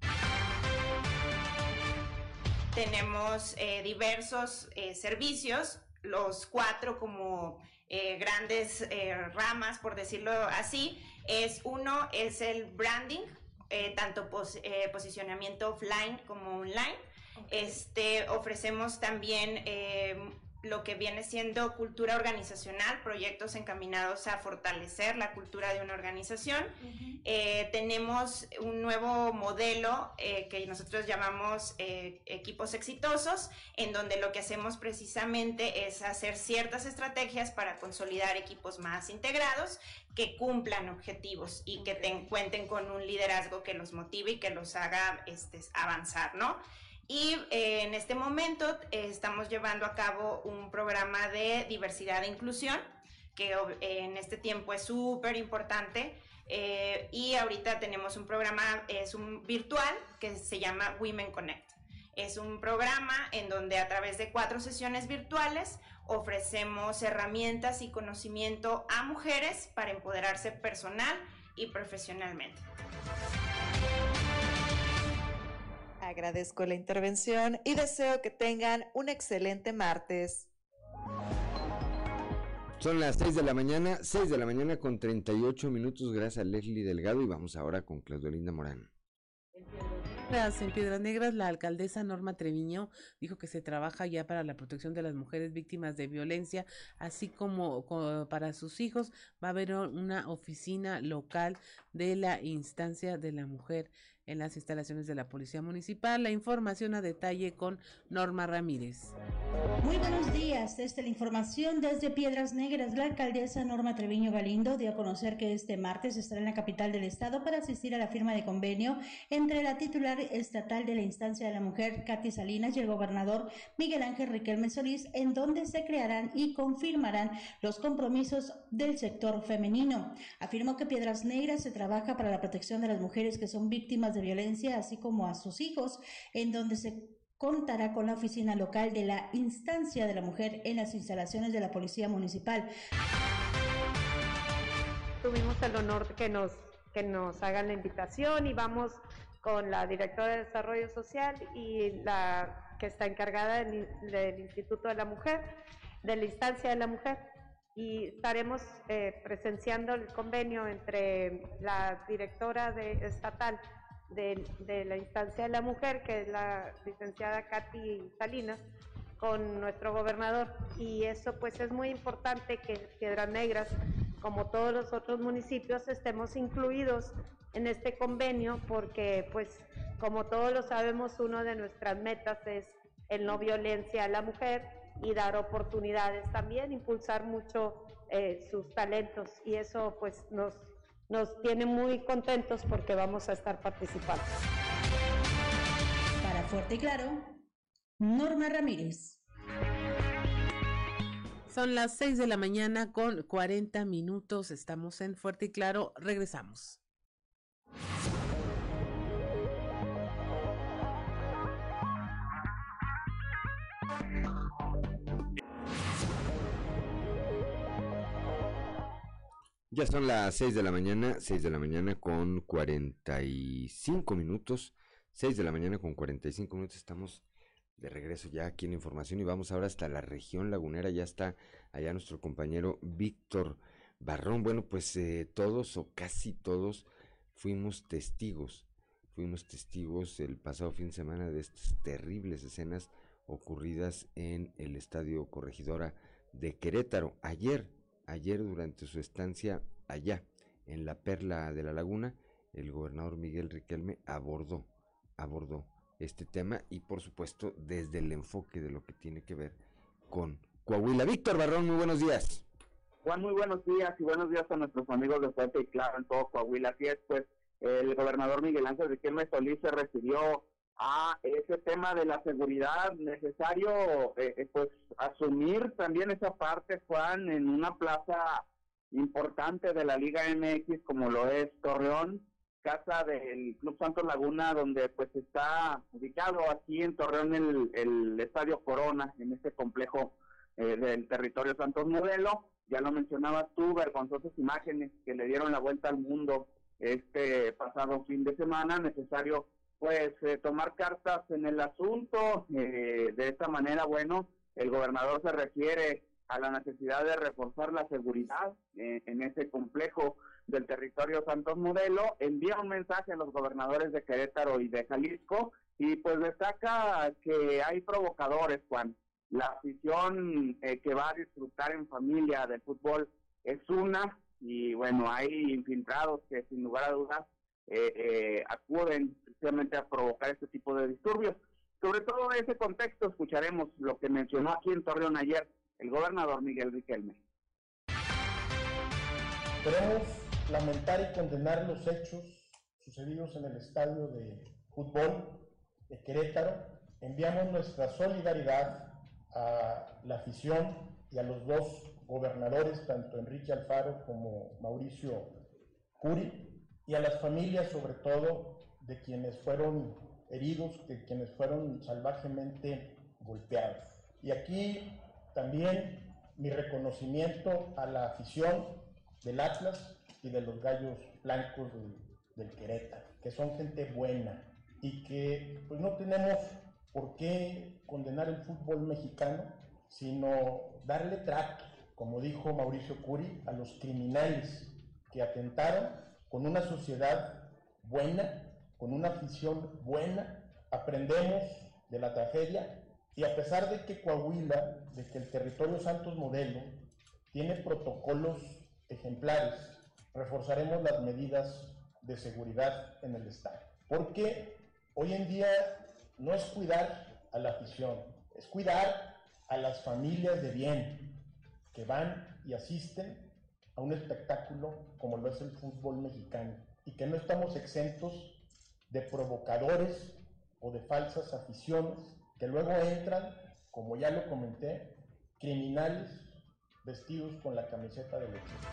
tenemos eh, diversos eh, servicios, los cuatro como eh, grandes eh, ramas, por decirlo así. Es uno es el branding, eh, tanto pos- posicionamiento offline como online. Este, ofrecemos también lo que viene siendo cultura organizacional, proyectos encaminados a fortalecer la cultura de una organización. Eh, tenemos un nuevo modelo eh, que nosotros llamamos eh, equipos exitosos, en donde lo que hacemos precisamente es hacer ciertas estrategias para consolidar equipos más integrados que cumplan objetivos y que ten- cuenten con un liderazgo que los motive y que los haga este, avanzar, ¿no? Y eh, en este momento eh, estamos llevando a cabo un programa de diversidad e inclusión, que ob- en este tiempo es súper importante. eh, y ahorita tenemos un programa, es un virtual, que se llama Women Connect. Es un programa en donde a través de cuatro sesiones virtuales ofrecemos herramientas y conocimiento a mujeres para empoderarse personal y profesionalmente. Agradezco la intervención y deseo que tengan un excelente martes. Son las 6 de la mañana, 6 de la mañana con 38 minutos. Gracias a Leslie Delgado y vamos ahora con Claudolinda Morán. Negras, En Piedras Negras, la alcaldesa Norma Treviño dijo que se trabaja ya para la protección de las mujeres víctimas de violencia, así como, co- para sus hijos. Va a haber una oficina local de la instancia de la mujer en las instalaciones de la Policía Municipal. La información a detalle con Norma Ramírez. Muy buenos días. Es la información desde Piedras Negras. La alcaldesa Norma Treviño Galindo dio a conocer que este martes estará en la capital del estado para asistir a la firma de convenio entre la titular estatal de la instancia de la mujer, Katy Salinas, y el gobernador Miguel Ángel Riquelme Solís, en donde se crearán y confirmarán los compromisos del sector femenino. Afirmó que Piedras Negras se trabaja para la protección de las mujeres que son víctimas de violencia, así como a sus hijos, en donde se contará con la oficina local de la instancia de la mujer en las instalaciones de la Policía Municipal. Tuvimos el honor que nos, que nos hagan la invitación y vamos con la directora de Desarrollo Social y la que está encargada del, del Instituto de la Mujer, de la instancia de la mujer. Y estaremos eh, presenciando el convenio entre la directora de, estatal de, de la instancia de la mujer, que es la licenciada Katy Salinas, con nuestro gobernador. Y eso pues es muy importante que Piedras Negras, como todos los otros municipios, estemos incluidos en este convenio porque pues como todos lo sabemos, una de nuestras metas es el no violencia a la mujer y dar oportunidades también, impulsar mucho eh, sus talentos y eso pues nos, nos tiene muy contentos porque vamos a estar participando. Para Fuerte y Claro, Norma Ramírez. Son las 6 de la mañana con 40 minutos. Estamos en Fuerte y Claro. Regresamos. Ya son las 6 de la mañana, 6 de la mañana con 45 minutos. 6 de la mañana con 45 minutos. Estamos de regreso ya aquí en información y vamos ahora hasta la región lagunera. Ya está allá nuestro compañero Víctor Barrón. Bueno, pues eh, todos o casi todos fuimos testigos, fuimos testigos el pasado fin de semana de estas terribles escenas ocurridas en el Estadio Corregidora de Querétaro. Ayer, ayer durante su estancia allá en la Perla de la Laguna, el gobernador Miguel Riquelme abordó, abordó este tema y por supuesto desde el enfoque de lo que tiene que ver con Coahuila. Víctor Barrón, muy buenos días. Juan, muy buenos días y buenos días a nuestros amigos de Fuerte y Claro en todo Coahuila. Así es, pues el gobernador Miguel Ángel Riquelme Solís se refirió a ese tema de la seguridad necesario, eh, eh, pues asumir también esa parte, Juan, en una plaza importante de la Liga MX como lo es Torreón, casa del Club Santos Laguna, donde pues está ubicado aquí en Torreón el, el Estadio Corona, en este complejo eh, del territorio Santos Modelo. Ya lo mencionabas tú, vergonzosas imágenes que le dieron la vuelta al mundo este pasado fin de semana, necesario pues eh, tomar cartas en el asunto. Eh, de esta manera, bueno, el gobernador se refiere a la necesidad de reforzar la seguridad eh, en ese complejo del territorio Santos Modelo, envía un mensaje a los gobernadores de Querétaro y de Jalisco y pues destaca que hay provocadores, Juan. La afición que va a disfrutar en familia del fútbol es una y bueno, hay infiltrados que sin lugar a dudas eh, eh, acuden precisamente a provocar este tipo de disturbios. Sobre todo en ese contexto escucharemos lo que mencionó aquí en Torreón ayer el gobernador Miguel Riquelme. Queremos lamentar y condenar los hechos sucedidos en el estadio de fútbol de Querétaro. Enviamos nuestra solidaridad a la afición y a los dos gobernadores, tanto Enrique Alfaro como Mauricio Curi, y a las familias sobre todo de quienes fueron heridos, de quienes fueron salvajemente golpeados. Y aquí también mi reconocimiento a la afición del Atlas y de los Gallos Blancos del, del Querétaro, que son gente buena y que pues no tenemos por qué condenar el fútbol mexicano, sino darle trato, como dijo Mauricio Curi, a los criminales que atentaron con una sociedad buena, con una afición buena, aprendemos de la tragedia y a pesar de que Coahuila, de que el territorio Santos Modelo tiene protocolos ejemplares, reforzaremos las medidas de seguridad en el Estado. Porque hoy en día no es cuidar a la afición, es cuidar a las familias de bien que van y asisten a un espectáculo como lo es el fútbol mexicano y que no estamos exentos de provocadores o de falsas aficiones que luego entran, como ya lo comenté, criminales vestidos con la camiseta del equipo.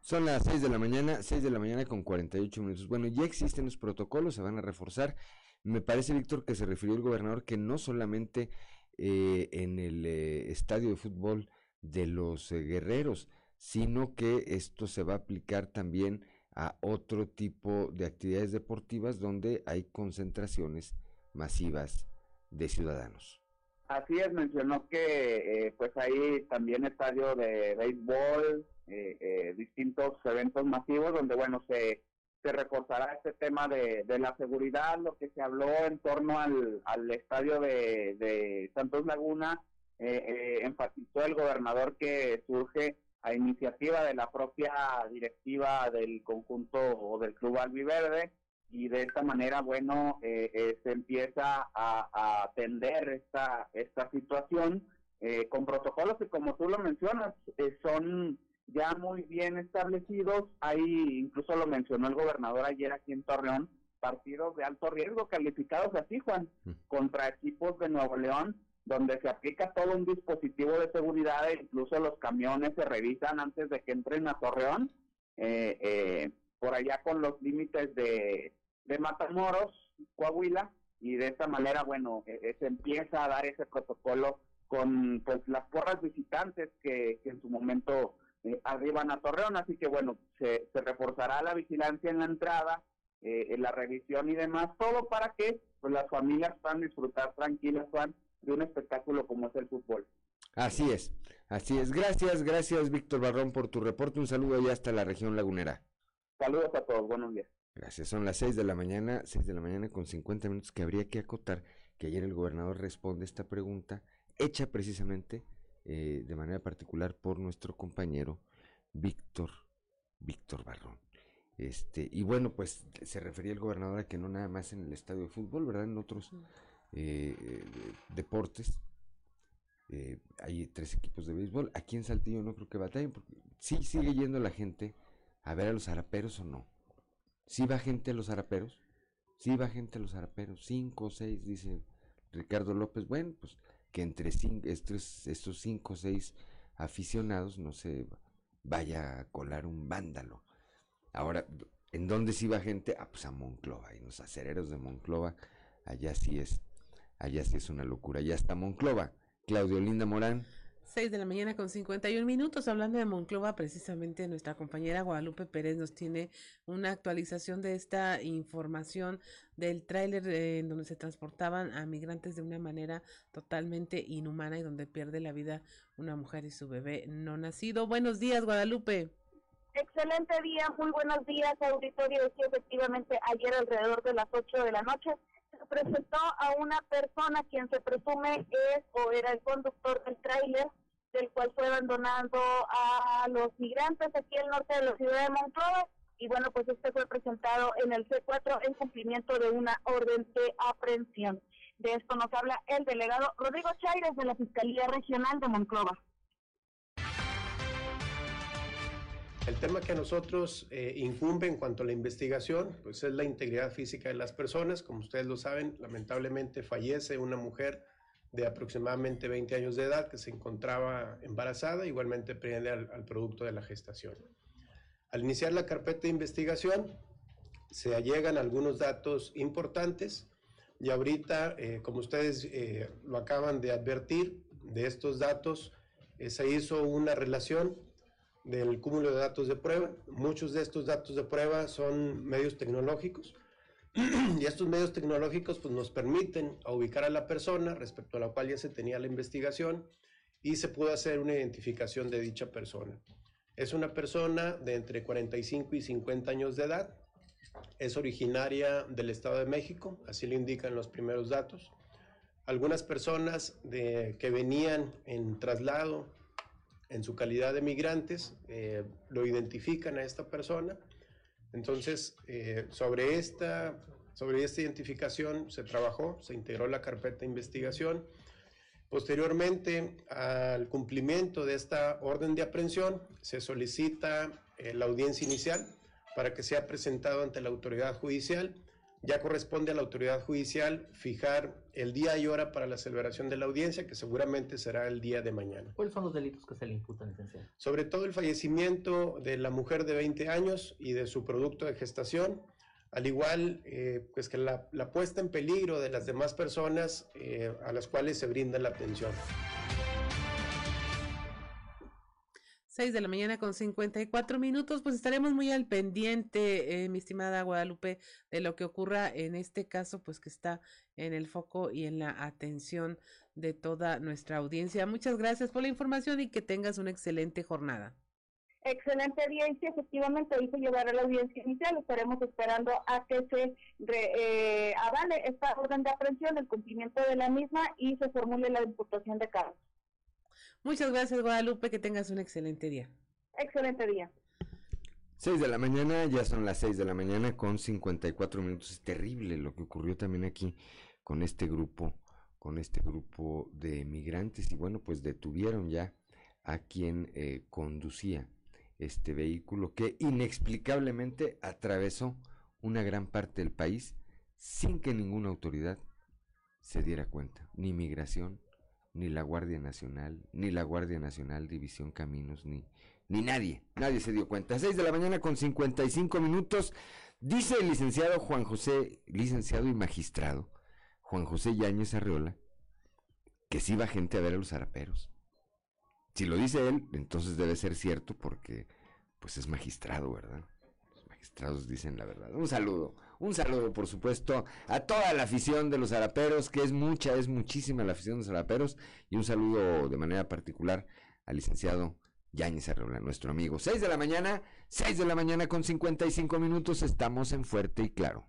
Son las 6 de la mañana, 6 de la mañana con 48 minutos. Bueno, ya existen los protocolos, se van a reforzar. Me parece, Víctor, que se refirió el gobernador que no solamente eh, en el eh, estadio de fútbol de los eh, guerreros, sino que esto se va a aplicar también a otro tipo de actividades deportivas donde hay concentraciones masivas de ciudadanos. Así es, mencionó que eh, pues hay también estadio de béisbol, eh, distintos eventos masivos donde bueno se, se reforzará este tema de, de la seguridad, lo que se habló en torno al, al estadio de, de Santos Laguna, eh, eh, enfatizó el gobernador que surge a iniciativa de la propia directiva del conjunto o del club albiverde y de esta manera, bueno, eh, se empieza a, atender esta, esta situación con protocolos que como tú lo mencionas, son ya muy bien establecidos. Hay, incluso lo mencionó el gobernador ayer aquí en Torreón, partidos de alto riesgo calificados así, Juan, mm. contra equipos de Nuevo León donde se aplica todo un dispositivo de seguridad e incluso los camiones se revisan antes de que entren a Torreón, eh, eh, por allá con los límites de, de Matamoros, Coahuila, y de esta manera, bueno, eh, se empieza a dar ese protocolo con pues las porras visitantes que, en su momento arriban a Torreón, así que bueno, se, se reforzará la vigilancia en la entrada, eh, la revisión y demás, todo para que pues, las familias puedan disfrutar tranquilas, Juan, de un espectáculo como es el fútbol. Así es, así es. Gracias, gracias Víctor Barrón por tu reporte. Un saludo allá hasta la región lagunera. Saludos a todos, buenos días. Gracias, son las 6 de la mañana, 6 de la mañana con 50 minutos que habría que acotar que ayer el gobernador responde esta pregunta hecha precisamente eh, de manera particular por nuestro compañero Víctor, Víctor Barrón. Este, y bueno, pues se refería el gobernador a que no nada más en el estadio de fútbol, ¿verdad? En otros eh, deportes. Eh, hay tres equipos de béisbol. Aquí en Saltillo no creo que batallen, porque sí sigue yendo la gente a ver a los haraperos o no. Sí va gente a los haraperos. Sí va gente a los haraperos. Cinco o seis, dice Ricardo López. Bueno, pues que entre cinco, estos, estos cinco o seis aficionados no se vaya a colar un vándalo. Ahora, ¿en dónde sí va gente? Ah, pues a Monclova, y los acereros de Monclova, allá sí es, allá sí es una locura. Ya está Monclova. Claudio Linda Morán. 6 de la mañana con 51 minutos. Hablando de Monclova, precisamente nuestra compañera Guadalupe Pérez nos tiene una actualización de esta información del tráiler eh, en donde se transportaban a migrantes de una manera totalmente inhumana y donde pierde la vida una mujer y su bebé no nacido. Buenos días, Guadalupe. Excelente día, muy buenos días, auditorio. Sí, efectivamente, ayer alrededor de las 8 de la noche presentó a una persona quien se presume es o era el conductor del tráiler, del cual fue abandonando a los migrantes aquí al norte de la ciudad de Monclova. Y bueno, pues este fue presentado en el C4 en cumplimiento de una orden de aprehensión. De esto nos habla el delegado Rodrigo Chaires de la Fiscalía Regional de Monclova. El tema que a nosotros eh, incumbe en cuanto a la investigación, pues es la integridad física de las personas. Como ustedes lo saben, lamentablemente fallece una mujer de aproximadamente 20 años de edad que se encontraba embarazada, igualmente prende al, producto de la gestación. Al iniciar la carpeta de investigación, se allegan algunos datos importantes y ahorita, eh, como ustedes eh, lo acaban de advertir, de estos datos se hizo una relación del cúmulo de datos de prueba. Muchos de estos datos de prueba son medios tecnológicos y estos medios tecnológicos pues, nos permiten ubicar a la persona respecto a la cual ya se tenía la investigación y se pudo hacer una identificación de dicha persona. Es una persona de entre 45 y 50 años de edad, es originaria del Estado de México, así lo indican los primeros datos. Algunas personas de, que venían en traslado en su calidad de migrantes, eh, lo identifican a esta persona. Entonces, eh, sobre, esta, sobre esta identificación se trabajó, se integró la carpeta de investigación. Posteriormente al cumplimiento de esta orden de aprehensión, se solicita eh, la audiencia inicial para que sea presentado ante la autoridad judicial ya corresponde a la autoridad judicial fijar el día y hora para la celebración de la audiencia, que seguramente será el día de mañana. ¿Cuáles son los delitos que se le imputan, licenciado? Sobre todo el fallecimiento de la mujer de 20 años y de su producto de gestación, al igual eh, pues que la, la, puesta en peligro de las demás personas eh, a las cuales se brinda la atención. 6 de la mañana con 54 minutos, pues estaremos muy al pendiente, eh, mi estimada Guadalupe, de lo que ocurra en este caso, pues que está en el foco y en la atención de toda nuestra audiencia. Muchas gracias por la información y que tengas una excelente jornada. Excelente día y sí, efectivamente hoy se llevará la audiencia inicial. Estaremos esperando a que se re, eh, esta orden de aprehensión, el cumplimiento de la misma y se formule la imputación de cargos. Muchas gracias, Guadalupe. Que tengas un excelente día. Excelente día. 6 de la mañana, ya son las 6 de la mañana con 54 minutos. Es terrible lo que ocurrió también aquí con este grupo, con este grupo de migrantes. Y bueno, pues detuvieron ya a quien eh, conducía este vehículo que inexplicablemente atravesó una gran parte del país sin que ninguna autoridad se diera cuenta, ni migración, ni la Guardia Nacional, ni la Guardia Nacional División Caminos, ni, ni nadie, nadie se dio cuenta. 6 de la mañana con 55 minutos, dice el licenciado Juan José, licenciado y magistrado, Juan José Yáñez Arreola, que sí va gente a ver a los haraperos. Si lo dice él, entonces debe ser cierto porque pues es magistrado, ¿verdad? Los magistrados dicen la verdad. Un saludo, Un saludo, por supuesto, a toda la afición de los Zaraperos, que es mucha, es muchísima la afición de los Zaraperos. Y un saludo de manera particular al licenciado Yañez Arreola, nuestro amigo. 6 de la mañana, 6 de la mañana con 55 minutos, estamos en Fuerte y Claro.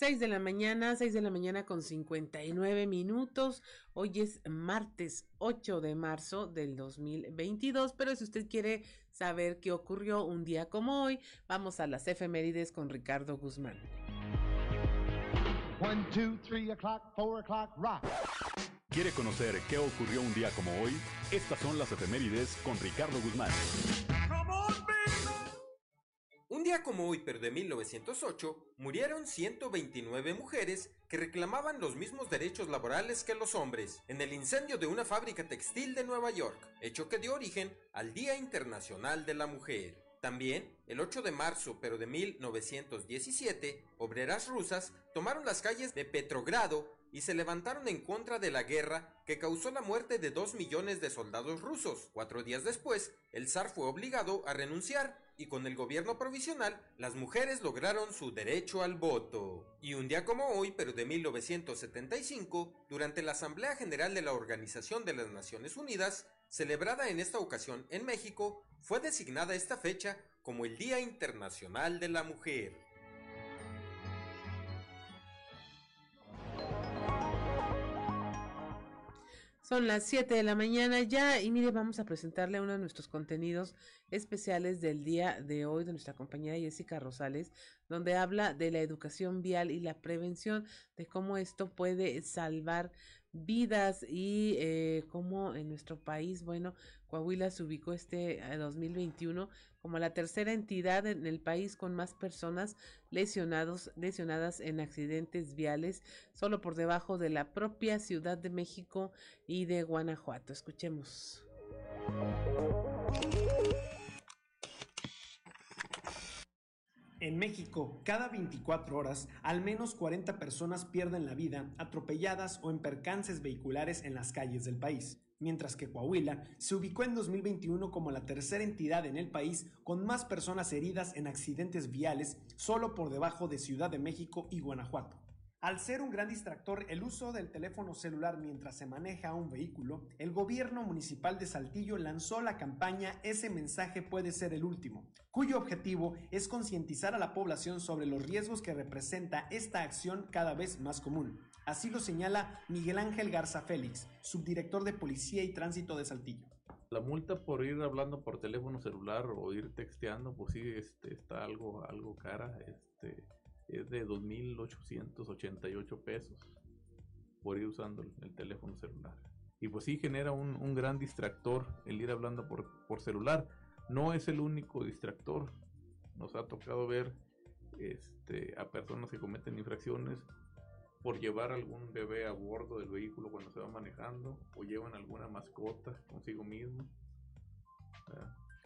6 de la mañana, 6 de la mañana con 59 minutos. Hoy es martes 8 de marzo del 2022, pero si usted quiere saber qué ocurrió un día como hoy, vamos a las efemérides con Ricardo Guzmán. 1, 2, 3 o'clock, 4 o'clock, rock. ¿Quiere conocer qué ocurrió un día como hoy? Estas son las efemérides con Ricardo Guzmán. Como hoy, pero de 1908, murieron 129 mujeres que reclamaban los mismos derechos laborales que los hombres en el incendio de una fábrica textil de Nueva York, hecho que dio origen al Día Internacional de la Mujer. También, el 8 de marzo, pero de 1917, obreras rusas tomaron las calles de Petrogrado y se levantaron en contra de la guerra que causó la muerte de dos millones de soldados rusos. Cuatro días después, el zar fue obligado a renunciar y con el gobierno provisional las mujeres lograron su derecho al voto. Y un día como hoy, pero de 1975, durante la Asamblea General de la Organización de las Naciones Unidas, celebrada en esta ocasión en México, fue designada esta fecha como el Día Internacional de la Mujer. Son las 7 de la mañana ya y mire, vamos a presentarle uno de nuestros contenidos especiales del día de hoy de nuestra compañera Jessica Rosales, donde habla de la educación vial y la prevención, de cómo esto puede salvar vidas y eh, cómo en nuestro país, bueno, Coahuila se ubicó este 2021 como la tercera entidad en el país con más personas lesionados, lesionadas en accidentes viales, solo por debajo de la propia Ciudad de México y de Guanajuato. Escuchemos. En México, cada 24 horas, al menos 40 personas pierden la vida atropelladas o en percances vehiculares en las calles del país mientras que Coahuila se ubicó en 2021 como la tercera entidad en el país con más personas heridas en accidentes viales, solo por debajo de Ciudad de México y Guanajuato. Al ser un gran distractor el uso del teléfono celular mientras se maneja un vehículo, el gobierno municipal de Saltillo lanzó la campaña Ese mensaje puede ser el último, cuyo objetivo es concientizar a la población sobre los riesgos que representa esta acción cada vez más común. Así lo señala Miguel Ángel Garza Félix, subdirector de Policía y Tránsito de Saltillo. La multa por ir hablando por teléfono celular o ir texteando, pues sí, este, está algo, algo cara. Este, es de 2.888 pesos por ir usando el, teléfono celular. Y pues sí genera un, un, gran distractor el ir hablando por, por celular. No es el único distractor. Nos ha tocado ver este, a personas que cometen infracciones por llevar algún bebé a bordo del vehículo cuando se va manejando o llevan alguna mascota consigo mismo.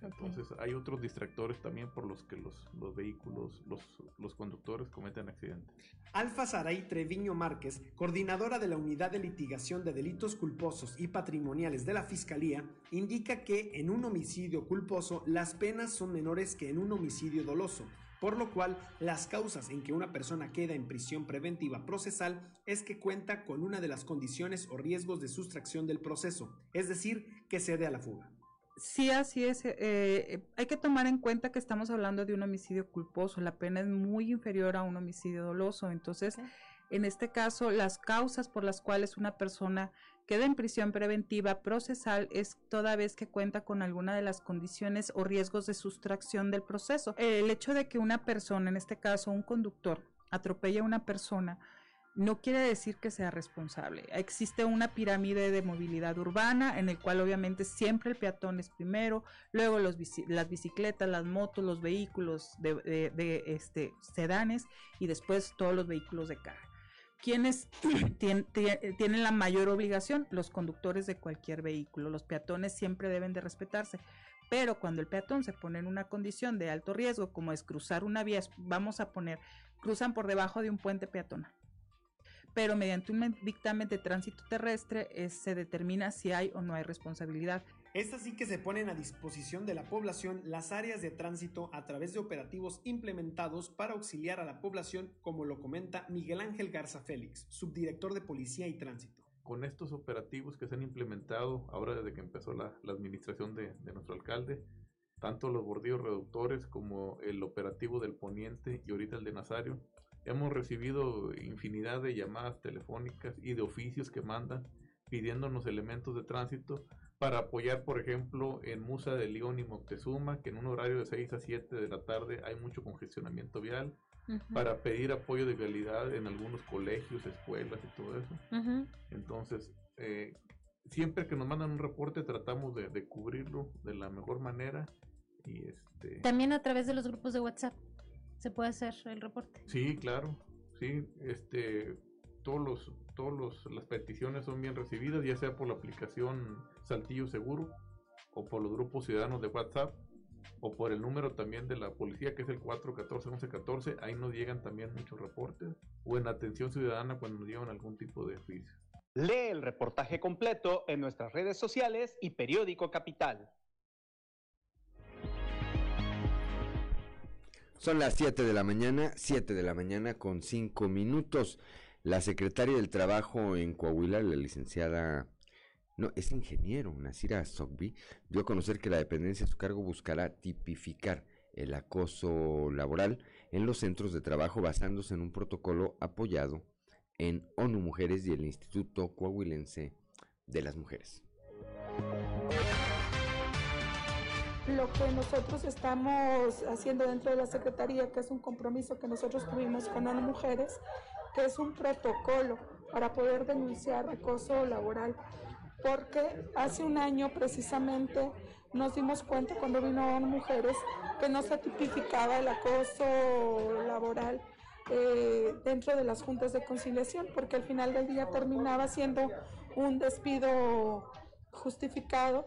Entonces hay otros distractores también por los que los, los vehículos, los, los, conductores cometen accidentes. Alfa Saray Treviño Márquez, coordinadora de la Unidad de Litigación de Delitos Culposos y Patrimoniales de la Fiscalía, indica que en un homicidio culposo las penas son menores que en un homicidio doloso por lo cual las causas en que una persona queda en prisión preventiva procesal es que cuenta con una de las condiciones o riesgos de sustracción del proceso, es decir, que cede a la fuga. Sí, así es. Eh, eh, hay que tomar en cuenta que estamos hablando de un homicidio culposo. La pena es muy inferior a un homicidio doloso. Entonces, en este caso, las causas por las cuales una persona queda en prisión preventiva procesal es toda vez que cuenta con alguna de las condiciones o riesgos de sustracción del proceso. El hecho de que una persona, en este caso un conductor, atropelle a una persona, no quiere decir que sea responsable. Existe una pirámide de movilidad urbana en el cual obviamente siempre el peatón es primero, luego los las bicicletas, las motos, los vehículos de, de este, sedanes y después todos los vehículos de carga. ¿Quiénes tienen la mayor obligación? Los conductores de cualquier vehículo. Los peatones siempre deben de respetarse. Pero cuando el peatón se pone en una condición de alto riesgo, como es cruzar una vía, vamos a poner, cruzan por debajo de un puente peatonal. pero mediante un dictamen de tránsito terrestre eh, se determina si hay o no hay responsabilidad. Es así que se ponen a disposición de la población las áreas de tránsito a través de operativos implementados para auxiliar a la población, como lo comenta Miguel Ángel Garza Félix, subdirector de Policía y Tránsito. Con estos operativos que se han implementado ahora desde que empezó la, administración de, de nuestro alcalde, tanto los bordillos reductores como el operativo del Poniente y ahorita el de Nazario, hemos recibido infinidad de llamadas telefónicas y de oficios que mandan pidiéndonos elementos de tránsito para apoyar, por ejemplo, en Musa de León y Moctezuma, que en un horario de 6 a 7 de la tarde hay mucho congestionamiento vial, para pedir apoyo de vialidad en algunos colegios, escuelas y todo eso. Entonces, eh, siempre que nos mandan un reporte tratamos de, de, cubrirlo de la mejor manera y este... También a través de los grupos de WhatsApp se puede hacer el reporte. Sí, claro, sí, este, todos los, todos los, las peticiones son bien recibidas, ya sea por la aplicación Saltillo Seguro o por los grupos ciudadanos de WhatsApp o por el número también de la policía que es el 414-1114, ahí nos llegan también muchos reportes o en atención ciudadana cuando nos llevan algún tipo de juicio. Lee el reportaje completo en nuestras redes sociales y periódico Capital. Son las 7 de la mañana, 7 de la mañana con 5 minutos. La secretaria del Trabajo en Coahuila, la licenciada, no, es ingeniero, Nasira Sogbi, dio a conocer que la dependencia de su cargo buscará tipificar el acoso laboral en los centros de trabajo basándose en un protocolo apoyado en ONU Mujeres y el Instituto Coahuilense de las Mujeres. Lo que nosotros estamos haciendo dentro de la Secretaría, que es un compromiso que nosotros tuvimos con ONU Mujeres, que es un protocolo para poder denunciar acoso laboral, porque hace un año precisamente nos dimos cuenta cuando vino ONU Mujeres que no se tipificaba el acoso laboral eh, dentro de las juntas de conciliación, porque al final del día terminaba siendo un despido justificado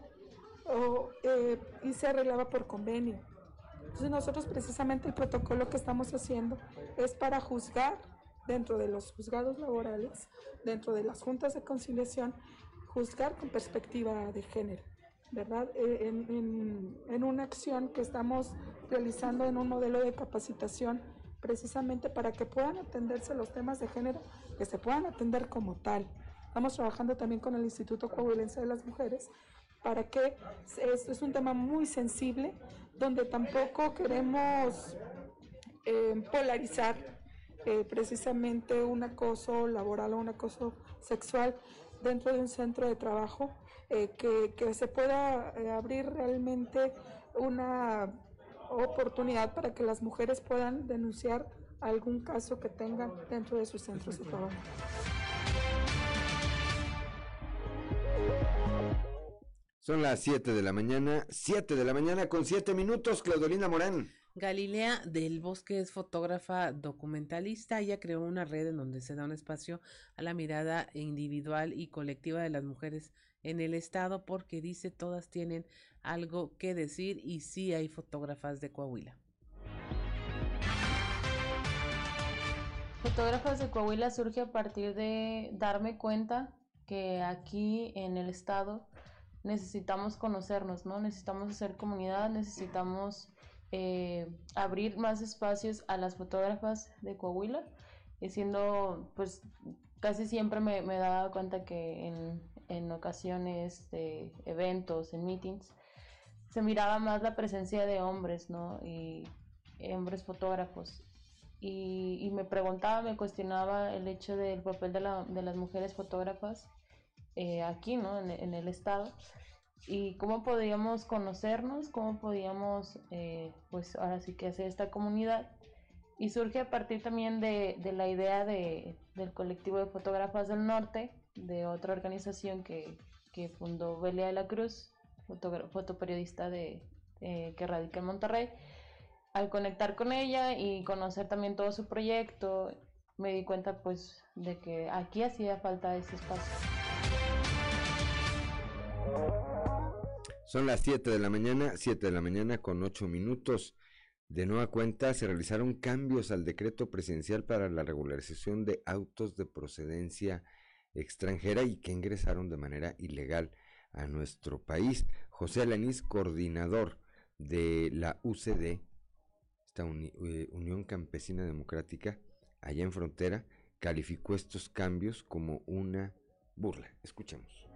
o, eh, y se arreglaba por convenio. Entonces nosotros precisamente el protocolo que estamos haciendo es para juzgar dentro de los juzgados laborales, dentro de las juntas de conciliación, juzgar con perspectiva de género, ¿verdad? Eh, en, en, en una acción que estamos realizando en un modelo de capacitación precisamente para que puedan atenderse los temas de género, que se puedan atender como tal. Estamos trabajando también con el Instituto Coahuilense de las Mujeres para que esto es un tema muy sensible, donde tampoco queremos eh, polarizar eh, precisamente un acoso laboral o un acoso sexual dentro de un centro de trabajo, eh, que, que, se pueda abrir realmente una oportunidad para que las mujeres puedan denunciar algún caso que tengan dentro de sus centros de trabajo. Son las 7 de la mañana, 7 de la mañana con 7 minutos, Claudolina Morán. Galilea del Bosque es fotógrafa documentalista. Ella creó una red en donde se da un espacio a la mirada individual y colectiva de las mujeres en el estado porque dice todas tienen algo que decir y sí hay fotógrafas de Coahuila. Fotógrafas de Coahuila surge a partir de darme cuenta que aquí en el estado necesitamos conocernos, ¿no? Necesitamos hacer comunidad, necesitamos eh, abrir más espacios a las fotógrafas de Coahuila, y siendo, pues, casi siempre me, me daba cuenta que en, en ocasiones de eventos, en meetings, se miraba más la presencia de hombres, ¿no? Y hombres fotógrafos. Y, y me preguntaba, me cuestionaba el hecho del papel de, la, de las mujeres fotógrafas eh, aquí, ¿no? En, el estado. Y cómo podíamos conocernos, cómo podíamos, eh, pues ahora sí que hacer esta comunidad. Y surge a partir también de, la idea de, del colectivo de fotógrafas del norte, de otra organización que, que fundó Belia de la Cruz, fotoperiodista de, eh, que radica en Monterrey. Al conectar con ella y conocer también todo su proyecto, me di cuenta pues de que aquí hacía falta ese espacio. Son las 7 de la mañana, 7 de la mañana con 8 minutos. De nueva cuenta, se realizaron cambios al decreto presidencial para la regularización de autos de procedencia extranjera y que ingresaron de manera ilegal a nuestro país. José Alanís, coordinador de la UCD, esta eh, Unión Campesina Democrática, allá en frontera, calificó estos cambios como una burla. Escuchemos.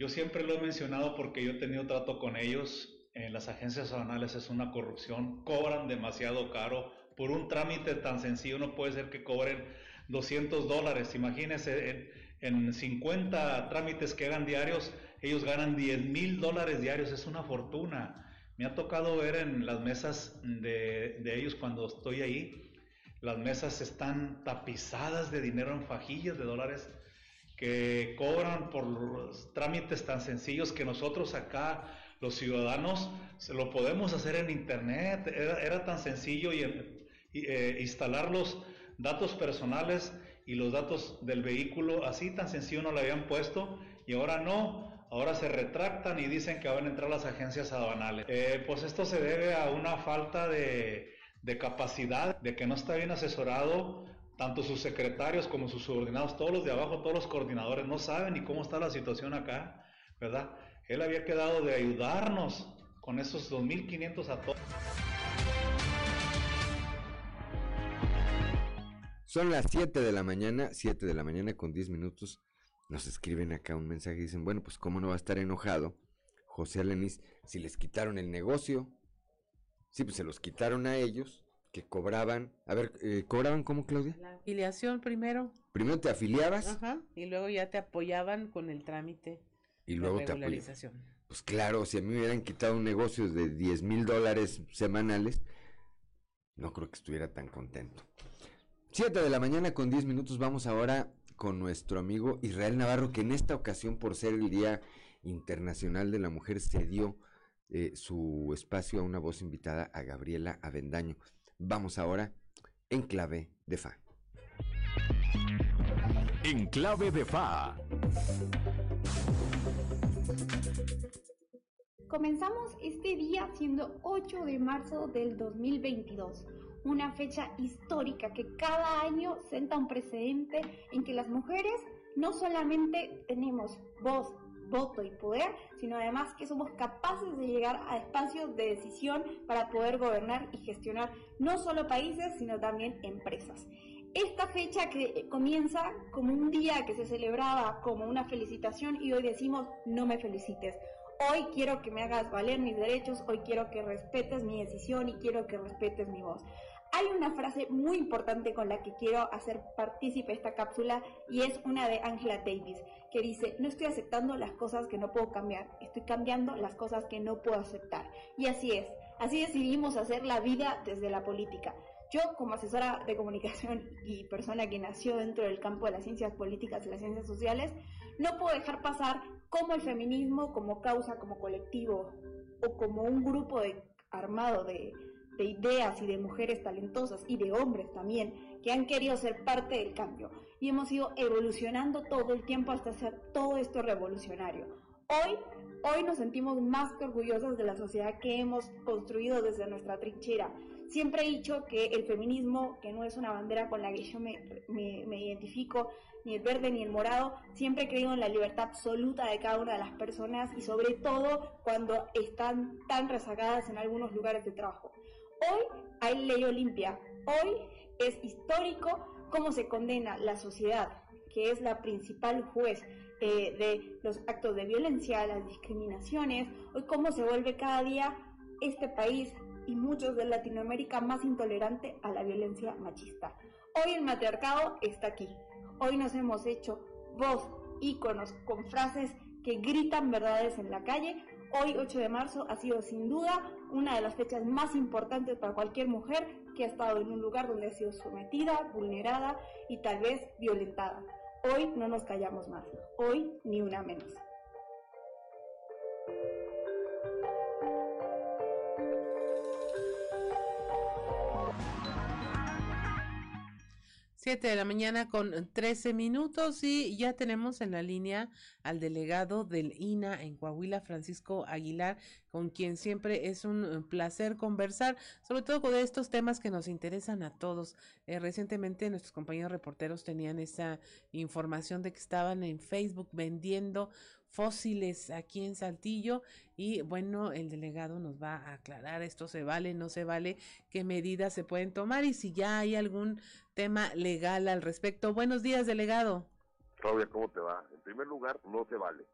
Yo siempre lo he mencionado porque yo he tenido trato con ellos. En las agencias aduanales es una corrupción, cobran demasiado caro. Por un trámite tan sencillo no puede ser que cobren 200 dólares. Imagínense, en, en 50 trámites que hagan diarios, ellos ganan 10 mil dólares diarios, es una fortuna. Me ha tocado ver en las mesas de, de ellos cuando estoy ahí, las mesas están tapizadas de dinero en fajillas de dólares que cobran por los trámites tan sencillos que nosotros acá, los ciudadanos, lo podemos hacer en internet. Era, tan sencillo y, eh, instalar los datos personales y los datos del vehículo, así tan sencillo no lo habían puesto y ahora no. Ahora se retractan y dicen que van a entrar las agencias aduanales. Eh, pues esto se debe a una falta de, de capacidad, de que no está bien asesorado tanto sus secretarios como sus subordinados, todos los de abajo, todos los coordinadores, no saben ni cómo está la situación acá, ¿verdad? Él había quedado de ayudarnos con esos 2.500 a todos. Son las 7 de la mañana, 7 de la mañana con 10 minutos. Nos escriben acá un mensaje y dicen, bueno, pues cómo no va a estar enojado José Alenis si les quitaron el negocio. Sí, pues se los quitaron a ellos que cobraban, a ver, eh, ¿cobraban cómo, Claudia? La afiliación primero. Primero te afiliabas. Ajá, y luego ya te apoyaban con el trámite. Y luego te apoyaban. Pues claro, si a mí me hubieran quitado un negocio de 10 mil dólares semanales, no creo que estuviera tan contento. Siete de la mañana con 10 minutos, vamos ahora con nuestro amigo Israel Navarro, que en esta ocasión, por ser el Día Internacional de la Mujer, cedió eh, su espacio a una voz invitada, a Gabriela Avendaño. Vamos ahora en clave de fa. En clave de fa. Comenzamos este día siendo 8 de marzo del 2022, una fecha histórica que cada año senta un precedente en que las mujeres no solamente tenemos voz, voto y poder, sino además que somos capaces de llegar a espacios de decisión para poder gobernar y gestionar no solo países, sino también empresas. Esta fecha que comienza como un día que se celebraba como una felicitación y hoy decimos no me felicites. Hoy quiero que me hagas valer mis derechos, hoy quiero que respetes mi decisión y quiero que respetes mi voz. Hay una frase muy importante con la que quiero hacer partícipe esta cápsula y es una de Angela Davis que dice, no estoy aceptando las cosas que no puedo cambiar, estoy cambiando las cosas que no puedo aceptar. Y así es, así decidimos hacer la vida desde la política. Yo, como asesora de comunicación y persona que nació dentro del campo de las ciencias políticas y las ciencias sociales, no puedo dejar pasar cómo el feminismo como causa, como colectivo o como un grupo de, armado de, de ideas y de mujeres talentosas y de hombres también que han querido ser parte del cambio y hemos ido evolucionando todo el tiempo hasta hacer todo esto revolucionario. Hoy, hoy nos sentimos más que orgullosos de la sociedad que hemos construido desde nuestra trinchera. Siempre he dicho que el feminismo, que no es una bandera con la que yo me, me, identifico, ni el verde ni el morado, siempre he creído en la libertad absoluta de cada una de las personas y sobre todo cuando están tan rezagadas en algunos lugares de trabajo. Hoy hay ley Olimpia, hoy es histórico cómo se condena la sociedad, que es la principal juez eh, de los actos de violencia, las discriminaciones, hoy cómo se vuelve cada día este país y muchos de Latinoamérica más intolerante a la violencia machista. Hoy el matriarcado está aquí. Hoy nos hemos hecho voz, íconos, con frases que gritan verdades en la calle. Hoy, 8 de marzo, ha sido sin duda una de las fechas más importantes para cualquier mujer que ha estado en un lugar donde ha sido sometida, vulnerada y tal vez violentada. Hoy no nos callamos más, hoy ni una menos. 7 de la mañana con 13 minutos y ya tenemos en la línea al delegado del INA en Coahuila, Francisco Aguilar, con quien siempre es un placer conversar, sobre todo con estos temas que nos interesan a todos. Eh, recientemente nuestros compañeros reporteros tenían esa información de que estaban en Facebook vendiendo fósiles aquí en Saltillo y bueno, el delegado nos va a aclarar esto se vale, no se vale, qué medidas se pueden tomar y si ya hay algún tema legal al respecto. Buenos días, delegado. Claudia, ¿cómo te va? En primer lugar, no se vale.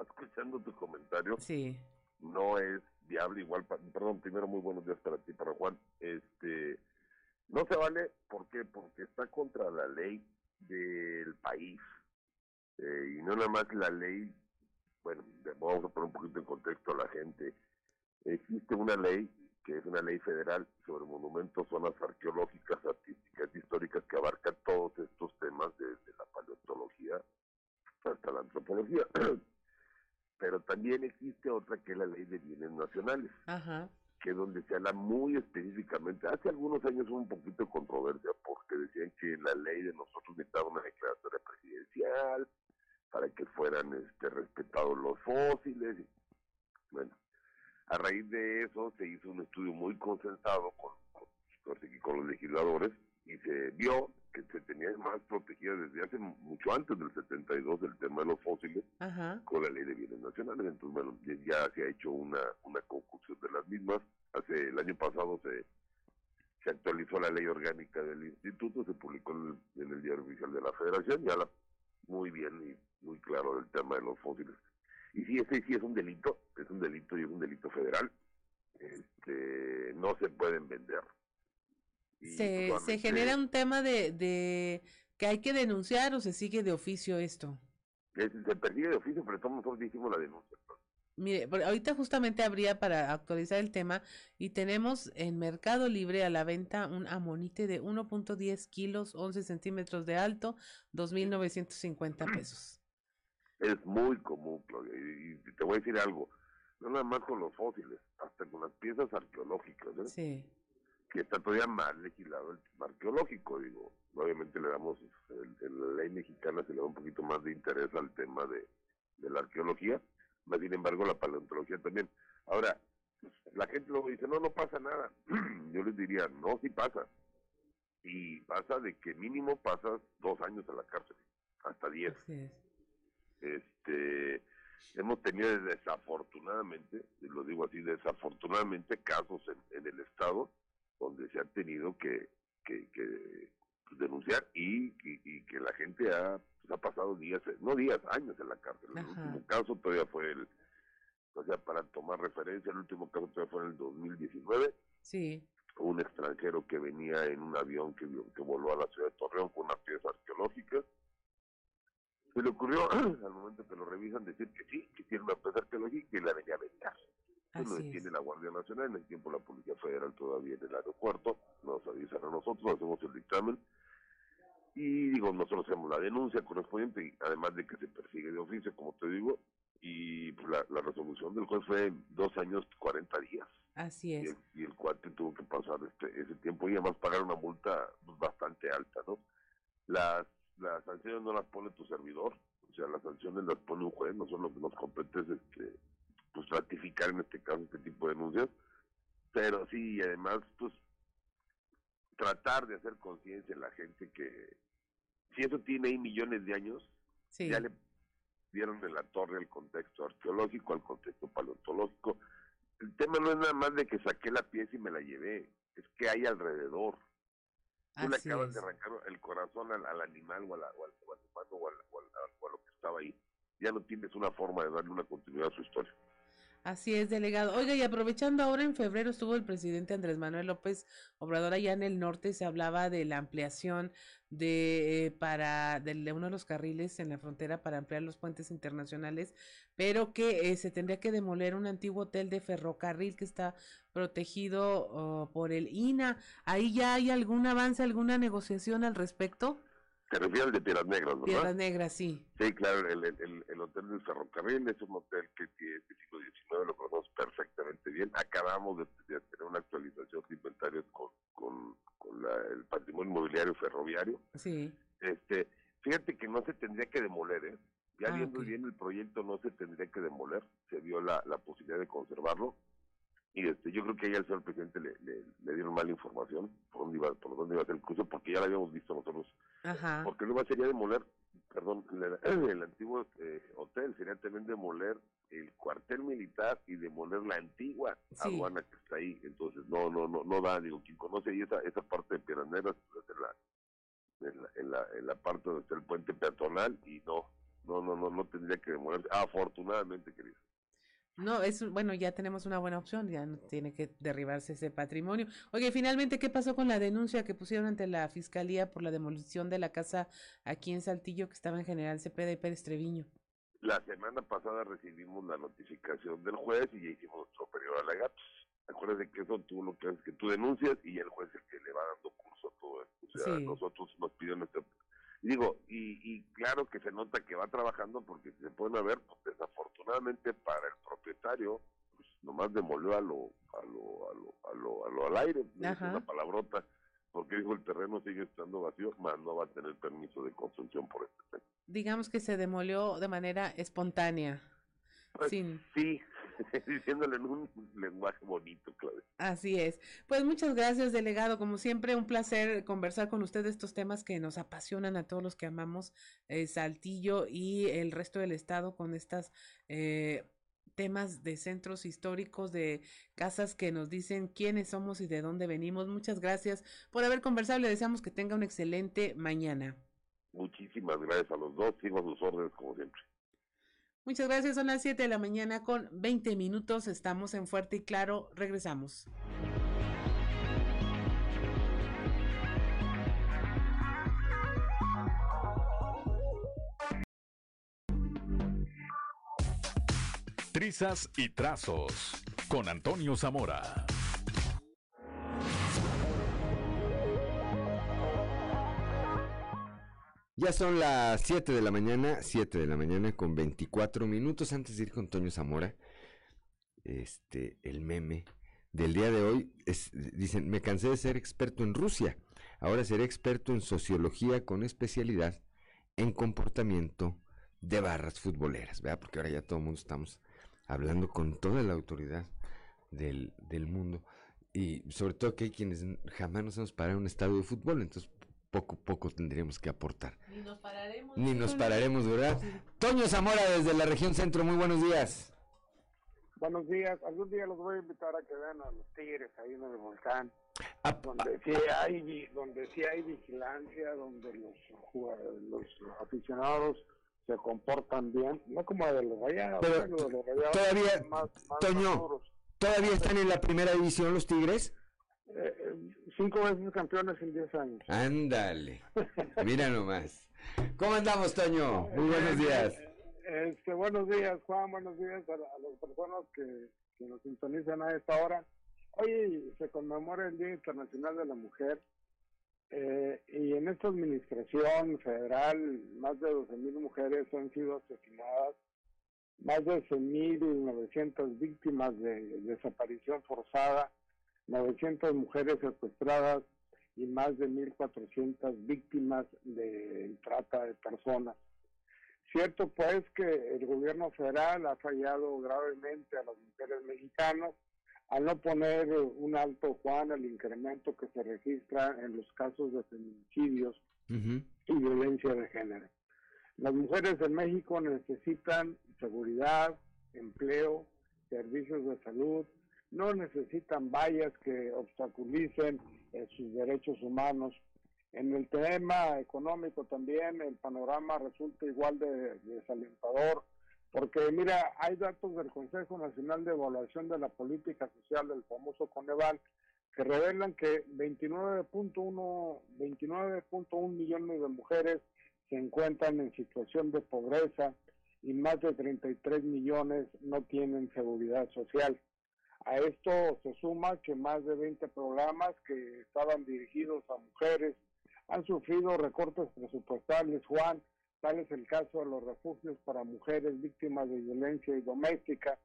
Escuchando tu comentario, sí. no es viable igual, perdón, primero muy buenos días para ti, para Juan. Este, no se vale, ¿por qué? Porque está contra la ley del país. Eh, y no nada más la ley bueno, vamos a poner un poquito en contexto a la gente. Existe una ley que es una ley federal sobre monumentos, zonas arqueológicas, artísticas, históricas que abarca todos estos temas desde la paleontología hasta la antropología. Pero también existe otra que es la ley de bienes nacionales, que es donde se habla muy específicamente. Hace algunos años hubo un poquito de controversia porque decían que la ley de nosotros necesitaba una declaratoria presidencial, fueran este, respetados los fósiles. Bueno, a raíz de eso se hizo un estudio muy consensado con, con, los legisladores y se vio que se tenía más protegida desde hace mucho antes del 72 del tema de los fósiles con la ley de bienes nacionales. Entonces, bueno, ya se ha hecho una, una conclusión de las mismas. Hace el año pasado se, se actualizó la ley orgánica del instituto, se publicó en el, en el diario oficial de la federación, ya la muy bien y muy claro el tema de los fósiles. Y sí, ese sí es un delito, es un delito y es un delito federal. Este, no se pueden vender. se, se genera un tema de, de que hay que denunciar o se sigue de oficio esto. Se, persigue de oficio, pero todos nosotros hicimos la denuncia. Mire, ahorita justamente habría para actualizar el tema y tenemos en Mercado Libre a la venta un amonite de 1.10 kilos, 11 centímetros de alto, 2.950 pesos. Es muy común, Claudia, y, te voy a decir algo, no nada más con los fósiles, hasta con las piezas arqueológicas, ¿eh? Sí. Que está todavía mal legislado el tema arqueológico, digo, obviamente le damos, en la ley mexicana se le da un poquito más de interés al tema de, de la arqueología, sin embargo la paleontología también. Ahora, la gente luego dice, no, no pasa nada. Yo les diría, no, sí pasa. Y pasa de que mínimo pasas dos años en la cárcel, hasta diez. Este, hemos tenido desafortunadamente, lo digo así, desafortunadamente casos en, el Estado donde se han tenido que, que, que denunciar y, que la gente ha, pues, ha pasado días, no días, años en la cárcel. El último caso todavía fue el, o sea, para tomar referencia, el último caso todavía fue en el 2019. Sí. Un extranjero que venía en un avión que, que voló a la ciudad de Torreón con una pieza arqueológica. Se le ocurrió, al momento que lo revisan, decir que sí, que tiene una pieza arqueológica y la venía a vender. Eso lo detiene la Guardia Nacional, en el tiempo la Policía Federal todavía en el aeropuerto, nos avisan a nosotros, hacemos el dictamen y digo, nosotros hacemos la denuncia correspondiente, y además de que se persigue de oficio, como te digo, y pues, la, resolución del juez fue dos años, 40 días. Así es. Y el, cuate tuvo que pasar este, ese tiempo y además pagar una multa pues, bastante alta, ¿no? Las, las sanciones no las pone tu servidor, o sea, las sanciones las pone un juez, no son lo que nos compete es este, pues ratificar en este caso este tipo de denuncias, pero sí, y además, pues tratar de hacer conciencia en la gente que si eso tiene ahí millones de años, ya le dieron de la torre al contexto arqueológico, al contexto paleontológico. El tema no es nada más de que saqué la pieza y me la llevé, es que hay alrededor. Tú le acabas de arrancar el corazón al, animal o, al, o, al, humano o, o a lo que estaba ahí. Ya no tienes una forma de darle una continuidad a su historia. Así es, delegado. Oiga, y aprovechando ahora en febrero estuvo el presidente Andrés Manuel López Obrador allá en el norte, se hablaba de la ampliación de eh, para de, uno de los carriles en la frontera para ampliar los puentes internacionales, pero que eh, se tendría que demoler un antiguo hotel de ferrocarril que está protegido oh, por el INA. ¿Ahí ya hay algún avance, alguna negociación al respecto? Te refieres de Piedras Negras, ¿verdad? Piedras Negras, sí. Sí, claro, el, el, el Hotel del Ferrocarril es un hotel que tiene del siglo XIX, lo conocemos perfectamente bien. Acabamos de, tener una actualización de inventarios con, con, con la, el patrimonio inmobiliario viario ferroviario. Sí. Este, fíjate que no se tendría que demoler, ¿eh? Ya Ah, viendo bien el proyecto no se tendría que demoler, se dio la, la posibilidad de conservarlo. Y este, yo creo que ahí al señor presidente le, le, le dieron mala información por dónde iba, por dónde iba a ser el cruce, porque ya lo habíamos visto nosotros. Ajá. Porque más sería demoler, perdón, el, el antiguo eh, hotel, sería también demoler el cuartel militar y demoler la antigua Sí. aduana que está ahí. Entonces, no, no, no, no da, digo, quien conoce ahí esa, esa parte de Piedras pues, en la, en la, en la, en la parte donde está el puente peatonal y no, no, no, no, no tendría que demoler. Afortunadamente, querido. No, es bueno, ya tenemos una buena opción, ya no tiene que derribarse ese patrimonio. Oye, finalmente, ¿qué pasó con la denuncia que pusieron ante la fiscalía por la demolición de la casa aquí en Saltillo que estaba en General Cepeda y Pérez Treviño? La semana pasada recibimos la notificación del juez y ya hicimos nuestro periodo alegatos. Acuérdate que eso tú lo que haces es que tú denuncias y el juez es el que le va dando curso a todo esto. O sea, Sí. nosotros nos pidieron este... Digo, y, y claro que se nota que va trabajando porque si se pueden ver, pues desafortunadamente para el propietario, pues nomás demolió a lo, a lo, a lo, a lo, a lo al aire, una palabrota, porque dijo el terreno sigue estando vacío, más no va a tener permiso de construcción por este tema. Digamos que se demolió de manera espontánea. Pues, Sin, Sí, diciéndole en un lenguaje bonito, Claudia. Así es. Pues muchas gracias, delegado. Como siempre, un placer conversar con usted de estos temas que nos apasionan a todos los que amamos eh, Saltillo y el resto del estado con estas eh, temas de centros históricos, de casas que nos dicen quiénes somos y de dónde venimos. Muchas gracias por haber conversado. Le deseamos que tenga un excelente mañana. Muchísimas gracias a los dos, sigo a sus órdenes como siempre. Muchas gracias. Son las 7 de la mañana con 20 minutos. Estamos en Fuerte y Claro. Regresamos. Trizas y trazos con Antonio Zamora. Ya son las 7 de la mañana, 7 de la mañana con 24 minutos antes de ir con Toño Zamora. Este, el meme del día de hoy es, dicen, me cansé de ser experto en Rusia, ahora seré experto en sociología con especialidad en comportamiento de barras futboleras, ¿verdad? Porque ahora ya todo el mundo estamos hablando con toda la autoridad del, del mundo y sobre todo que hay quienes jamás nos hemos parado en un estadio de fútbol, entonces poco a poco tendríamos que aportar. Ni nos pararemos. Ni nos pararemos, ¿verdad? Toño Zamora desde la región centro, muy buenos días. Buenos días. Algún día los voy a invitar a que vean a los tigres ahí en el volcán, Ah, donde sí hay donde sí hay vigilancia, donde los los aficionados se comportan bien, no como de los rayados. Pero bueno, de los Rayados todavía, son más- más Toño, maduros. ¿todavía están en la primera división los Tigres? Eh, eh, cinco veces campeones en 10 años. Ándale, mira nomás. ¿Cómo andamos, Toño? Muy buenos días. Este, buenos días, Juan. Buenos días a, a las personas que, que nos sintonizan a esta hora. Hoy se conmemora el Día Internacional de la Mujer eh, y en esta administración federal más de 12.000 mujeres han sido asesinadas, más de 11.900 víctimas de desaparición forzada, 900 mujeres secuestradas y más de 1.400 víctimas de trata de personas. Cierto pues que el gobierno federal ha fallado gravemente a las mujeres mexicanas al no poner un alto, Juan, al incremento que se registra en los casos de feminicidios y violencia de género. Las mujeres en México necesitan seguridad, empleo, servicios de salud, no necesitan vallas que obstaculicen eh, sus derechos humanos. En el tema económico también el panorama resulta igual de desalentador, porque mira, hay datos del Consejo Nacional de Evaluación de la Política Social, del famoso Coneval, que revelan que 29.1 29.1 millones de mujeres se encuentran en situación de pobreza y más de 33 millones no tienen seguridad social. A esto se suma que más de 20 programas que estaban dirigidos a mujeres han sufrido recortes presupuestales, Juan, tal es el caso de los refugios para mujeres víctimas de violencia y doméstica,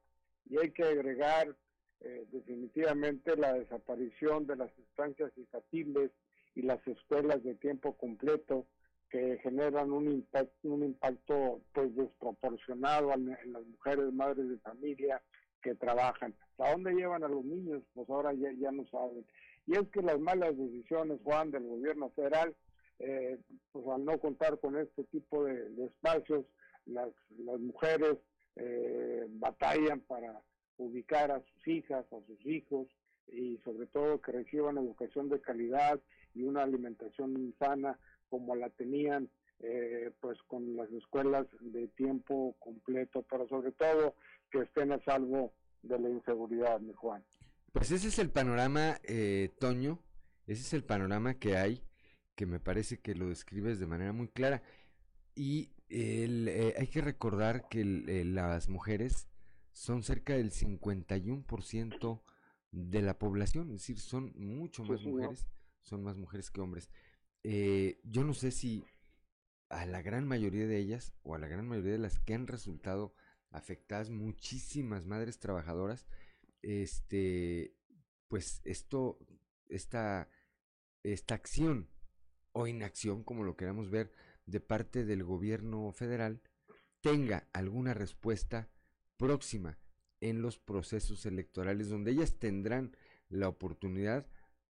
y hay que agregar eh, definitivamente la desaparición de las estancias infantiles y las escuelas de tiempo completo que generan un impacto, un impacto pues desproporcionado en las mujeres madres de familia que trabajan. ¿A dónde llevan a los niños? Pues ahora ya, ya no saben. Y es que las malas decisiones, Juan, del gobierno federal, eh, pues al no contar con este tipo de, espacios, las, las mujeres eh, batallan para ubicar a sus hijas, a sus hijos, y sobre todo que reciban educación de calidad y una alimentación sana como la tenían eh, pues con las escuelas de tiempo completo, pero sobre todo que estén a salvo de la inseguridad, mi Juan. Pues ese es el panorama, eh, Toño, ese es el panorama que hay, que me parece que lo describes de manera muy clara. Y el, eh, hay que recordar que las mujeres son cerca del 51% de la población, es decir, son mucho más mujeres, son más mujeres que hombres. Eh, yo no sé si a la gran mayoría de ellas o a la gran mayoría de las que han resultado afectadas, muchísimas madres trabajadoras, este, pues esto, esta, esta acción o inacción, como lo queramos ver, de parte del gobierno federal, tenga alguna respuesta próxima en los procesos electorales, donde ellas tendrán la oportunidad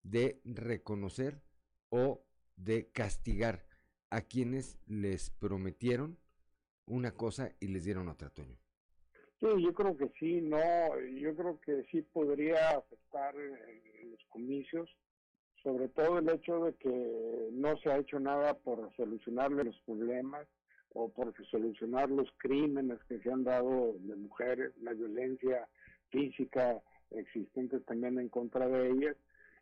de reconocer o de castigar a quienes les prometieron una cosa y les dieron otra, Toño. Sí, yo creo que sí, no, yo creo que sí podría afectar en los comicios, sobre todo el hecho de que no se ha hecho nada por solucionarle los problemas, o por solucionar los crímenes que se han dado de mujeres, la violencia física existente también en contra de ellas.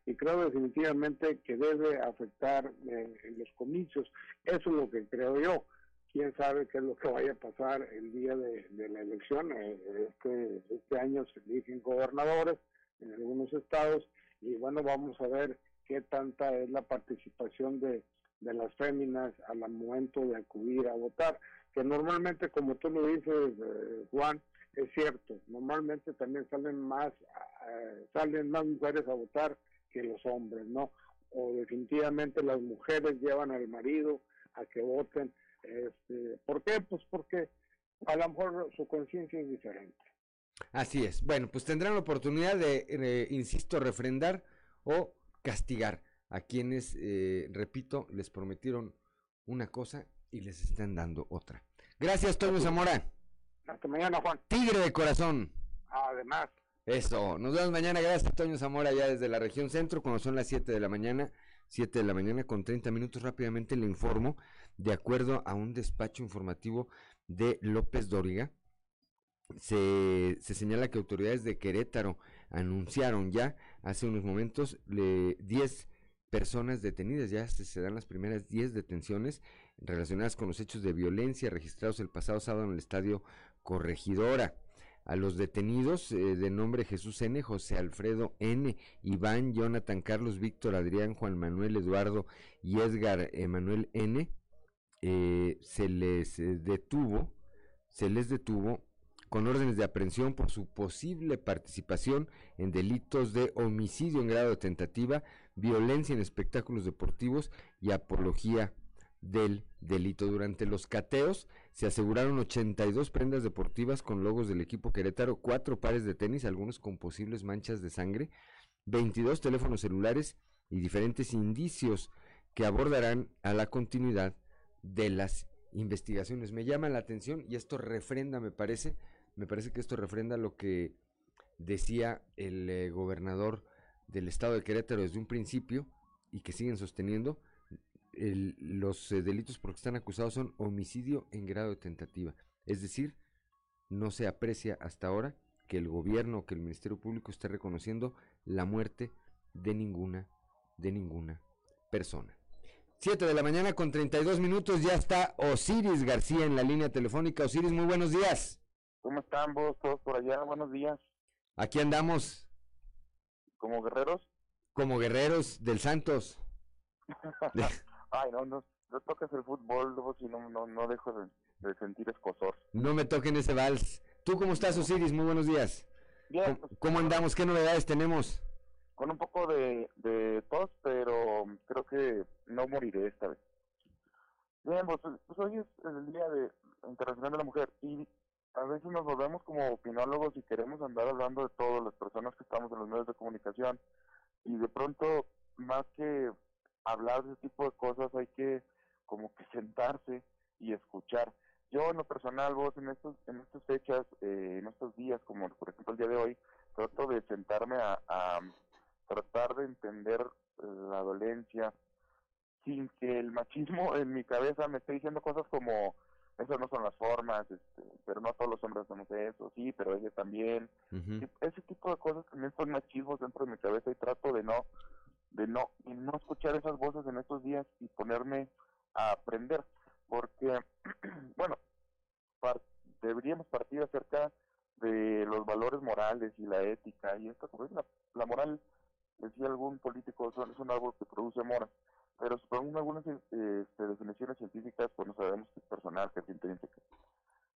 Y creo definitivamente que debe afectar en, los comicios. Eso es lo que creo yo. Quién sabe qué es lo que vaya a pasar el día de, la elección. Eh, este, este año se eligen gobernadores en algunos estados y bueno, vamos a ver qué tanta es la participación de, las féminas al momento de acudir a votar, que normalmente, como tú lo dices, eh, Juan, es cierto, normalmente también salen más, eh, salen más mujeres a votar que los hombres, ¿no? O definitivamente las mujeres llevan al marido a que voten. Este, ¿Por qué? Pues porque a lo mejor su conciencia es diferente. Así es. Bueno, pues tendrán la oportunidad de, eh, insisto, refrendar o castigar a quienes, eh, repito, les prometieron una cosa y les están dando otra. Gracias, Toño Zamora. Hasta mañana, Juan. Tigre de corazón. Además. Eso, nos vemos mañana. Gracias, Toño Zamora, ya desde la región centro, cuando son las 7 de la mañana. 7 de la mañana con 30 minutos. Rápidamente le informo, de acuerdo a un despacho informativo de López Dóriga, se, se señala que autoridades de Querétaro anunciaron ya hace unos momentos 10 personas detenidas. Ya se, dan las primeras 10 detenciones relacionadas con los hechos de violencia registrados el pasado sábado en el estadio Corregidora. A los detenidos eh, de nombre Jesús N., José Alfredo N., Iván, Jonathan, Carlos, Víctor, Adrián, Juan Manuel, Eduardo y Edgar Emanuel N., eh, se les eh, detuvo, se les detuvo con órdenes de aprehensión por su posible participación en delitos de homicidio en grado de tentativa, violencia en espectáculos deportivos y apología del delito. Durante los cateos se aseguraron 82 prendas deportivas con logos del equipo Querétaro, cuatro pares de tenis, algunos con posibles manchas de sangre, 22 teléfonos celulares y diferentes indicios que abordarán a la continuidad de las investigaciones. Me llama la atención y esto refrenda, me parece, me parece que esto refrenda lo que decía el eh, gobernador del estado de Querétaro desde un principio y que siguen sosteniendo, los eh, delitos por los que están acusados son homicidio en grado de tentativa. Es decir, no se aprecia hasta ahora que el gobierno o que el Ministerio Público esté reconociendo la muerte de ninguna, de ninguna persona. 7 de la mañana con 32 minutos, ya está Osiris García en la línea telefónica. Osiris, muy buenos días. ¿Cómo están vos todos por allá? Buenos días. Aquí andamos. ¿Como guerreros? Como guerreros del Santos. Ay, no, no, no toques el fútbol, luego si no, no, no dejo de, sentir escosor. No me toquen ese vals. ¿Tú cómo estás, Osiris? Muy buenos días. Bien. ¿Cómo, andamos? ¿Qué novedades tenemos? Con un poco de, de tos, pero creo que no moriré esta vez. Bien, pues, pues hoy es el Día de Internacional de la Mujer y a veces nos volvemos como opinólogos y queremos andar hablando de todo, las personas que estamos en los medios de comunicación y de pronto más que hablar de ese tipo de cosas hay que como que sentarse y escuchar. Yo en lo personal, vos en estos, en estas fechas, eh, en estos días, como por ejemplo el día de hoy, trato de sentarme a, a tratar de entender la dolencia sin que el machismo en mi cabeza me esté diciendo cosas como esas no son las formas, este, pero no todos los hombres hacemos eso, sí, pero ella también. Ese tipo de cosas también son machismos dentro de mi cabeza y trato de no de no de no escuchar esas voces en estos días y ponerme a aprender, porque bueno, deberíamos partir acerca de los valores morales y la ética y esto como es la, moral decía algún político es un árbol que produce mora pero según algunas eh, definiciones científicas, pues no sabemos que es personal, que es intrínseca,